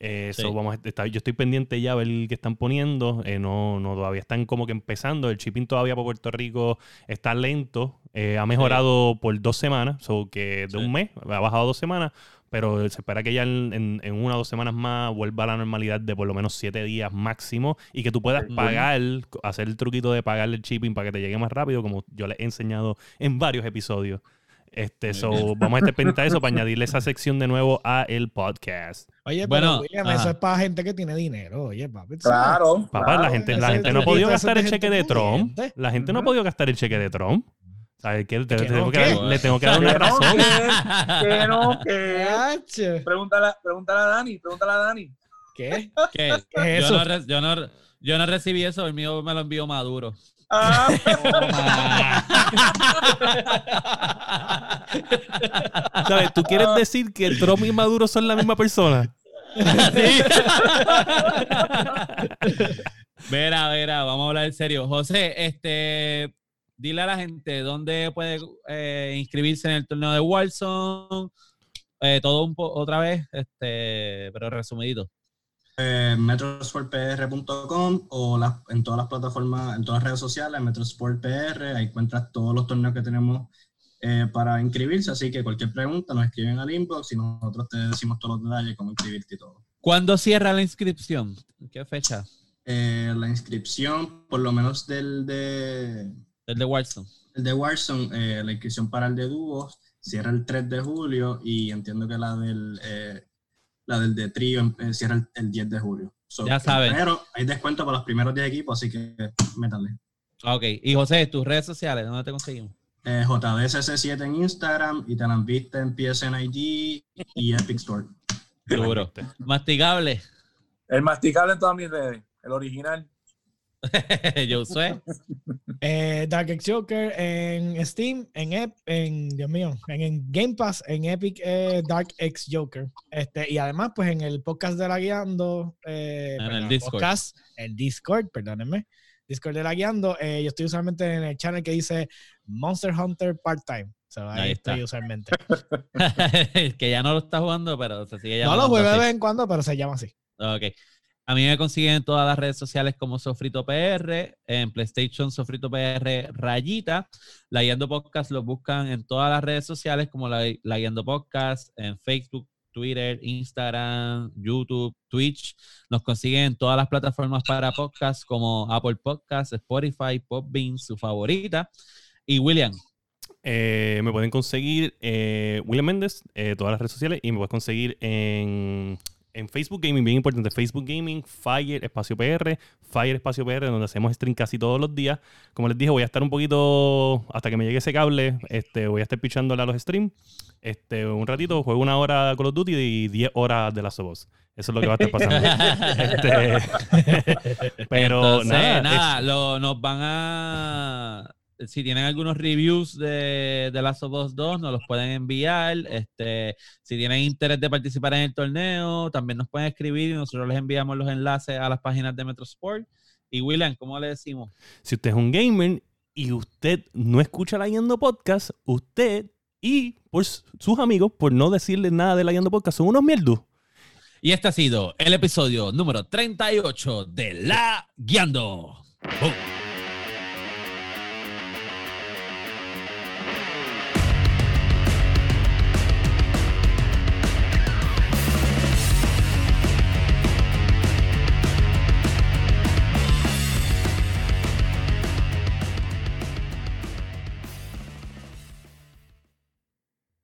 Eh, Sí. so vamos a estar- yo estoy pendiente ya a ver qué están poniendo. Eh, no, no, todavía están como que empezando. El shipping todavía para Puerto Rico está lento. Eh, ha mejorado por dos semanas, so que de Sí. un mes ha bajado dos semanas. Pero se espera que ya en, en- en una o dos semanas más vuelva a la normalidad de por lo menos siete días máximo y que tú puedas pagar, hacer el truquito de pagar el shipping para que te llegue más rápido, como yo les he enseñado en varios episodios. Este, so, vamos a estar pendientes de eso para añadirle esa sección de nuevo a el podcast. Oye, Bueno, pero William, ajá. eso es para gente que tiene dinero. Oye, papi. Claro. Papá, claro. la gente, la gente no ha podido gastar el cheque de Trump. La gente no ha podido gastar el cheque de Trump. ¿Sabes qué? Le, tengo no, que ¿qué? dar- le tengo que dar una razón. que- que no, que. Pregúntale, pregúntale a Dani, pregúntale a Dani. ¿Qué? ¿Qué? ¿Qué es Yo eso? no, yo, no, yo no recibí eso, el mío me lo envió Maduro. Ah, ¿Sabes? ¿Tú quieres decir que Trump y Maduro son la misma persona? Vera, Vera, vamos a hablar en serio. José, este, dile a la gente dónde puede eh, inscribirse en el torneo de Warzone. Eh, todo un po otra vez, este, pero resumidito. Eh, metrosportpr.com o las- en todas las plataformas, en todas las redes sociales, Metrosportpr, ahí encuentras todos los torneos que tenemos eh, para inscribirse, así que cualquier pregunta nos escriben al inbox y nosotros te decimos todos los detalles, cómo inscribirte y todo. ¿Cuándo cierra la inscripción? ¿Qué fecha? Eh, la inscripción, por lo menos del de, El de Warzone. el de Warzone, la inscripción para el de dúos cierra el 3 de julio y entiendo que la del, la del de trío eh, cierra el, el 10 de julio. So, Ya saben. Pero hay descuento para los primeros 10 equipos, así que métanle. Ok. Y José, tus redes sociales, ¿dónde te conseguimos? Eh, JDSC7 en Instagram y viste en PSN ID y Epic Store. Duro. Masticable. El masticable en todas mis redes. El original. Yo sé. Eh, Dark X Joker en Steam, en, Ep- en Dios mío, en, en Game Pass, en Epic eh, Dark X Joker. Este, y además, pues en el podcast de la Guiando, eh, En el Discord. podcast, el Discord, perdónenme, Discord de la Guiando, eh, yo estoy usualmente en el channel que dice Monster Hunter Part-Time. O sea, ahí, Ahí está. estoy usualmente. que ya no lo está jugando, pero se sigue No llamando. lo juego de vez en cuando, pero se llama así. Ok. A mí me consiguen en todas las redes sociales como Sofrito PR, en PlayStation Sofrito PR Rayita. La Guiando Podcast lo buscan en todas las redes sociales como La, Guiando Podcast, en Facebook, Twitter, Instagram, YouTube, Twitch. Nos consiguen en todas las plataformas para podcast como Apple Podcasts, Spotify, Popbean, su favorita. Y William, Eh, me pueden conseguir eh, William Méndez, eh, todas las redes sociales, y me puedes conseguir en, en Facebook Gaming, bien importante, Facebook Gaming, Fire Espacio PR, Fire Espacio PR, donde hacemos stream casi todos los días. Como les dije, voy a estar un poquito, hasta que me llegue ese cable, este, voy a estar pichándole a los streams. Este, un ratito, juego una hora Call of Duty y 10 horas de Last of Us. Eso es lo que va a estar pasando. Este, pero Entonces, nada, nada, es- lo- nos van a. Si tienen algunos reviews de, de Last of Us 2, nos los pueden enviar. Este, si tienen interés de participar en el torneo, también nos pueden escribir y nosotros les enviamos los enlaces a las páginas de Metrosport. Y William, ¿cómo le decimos? Si usted es un gamer y usted no escucha la Yendo Podcast, usted y por s- sus amigos, por no decirle nada de la Yendo Podcast, son unos mierdos. Y este ha sido el episodio número 38 de La Guiando.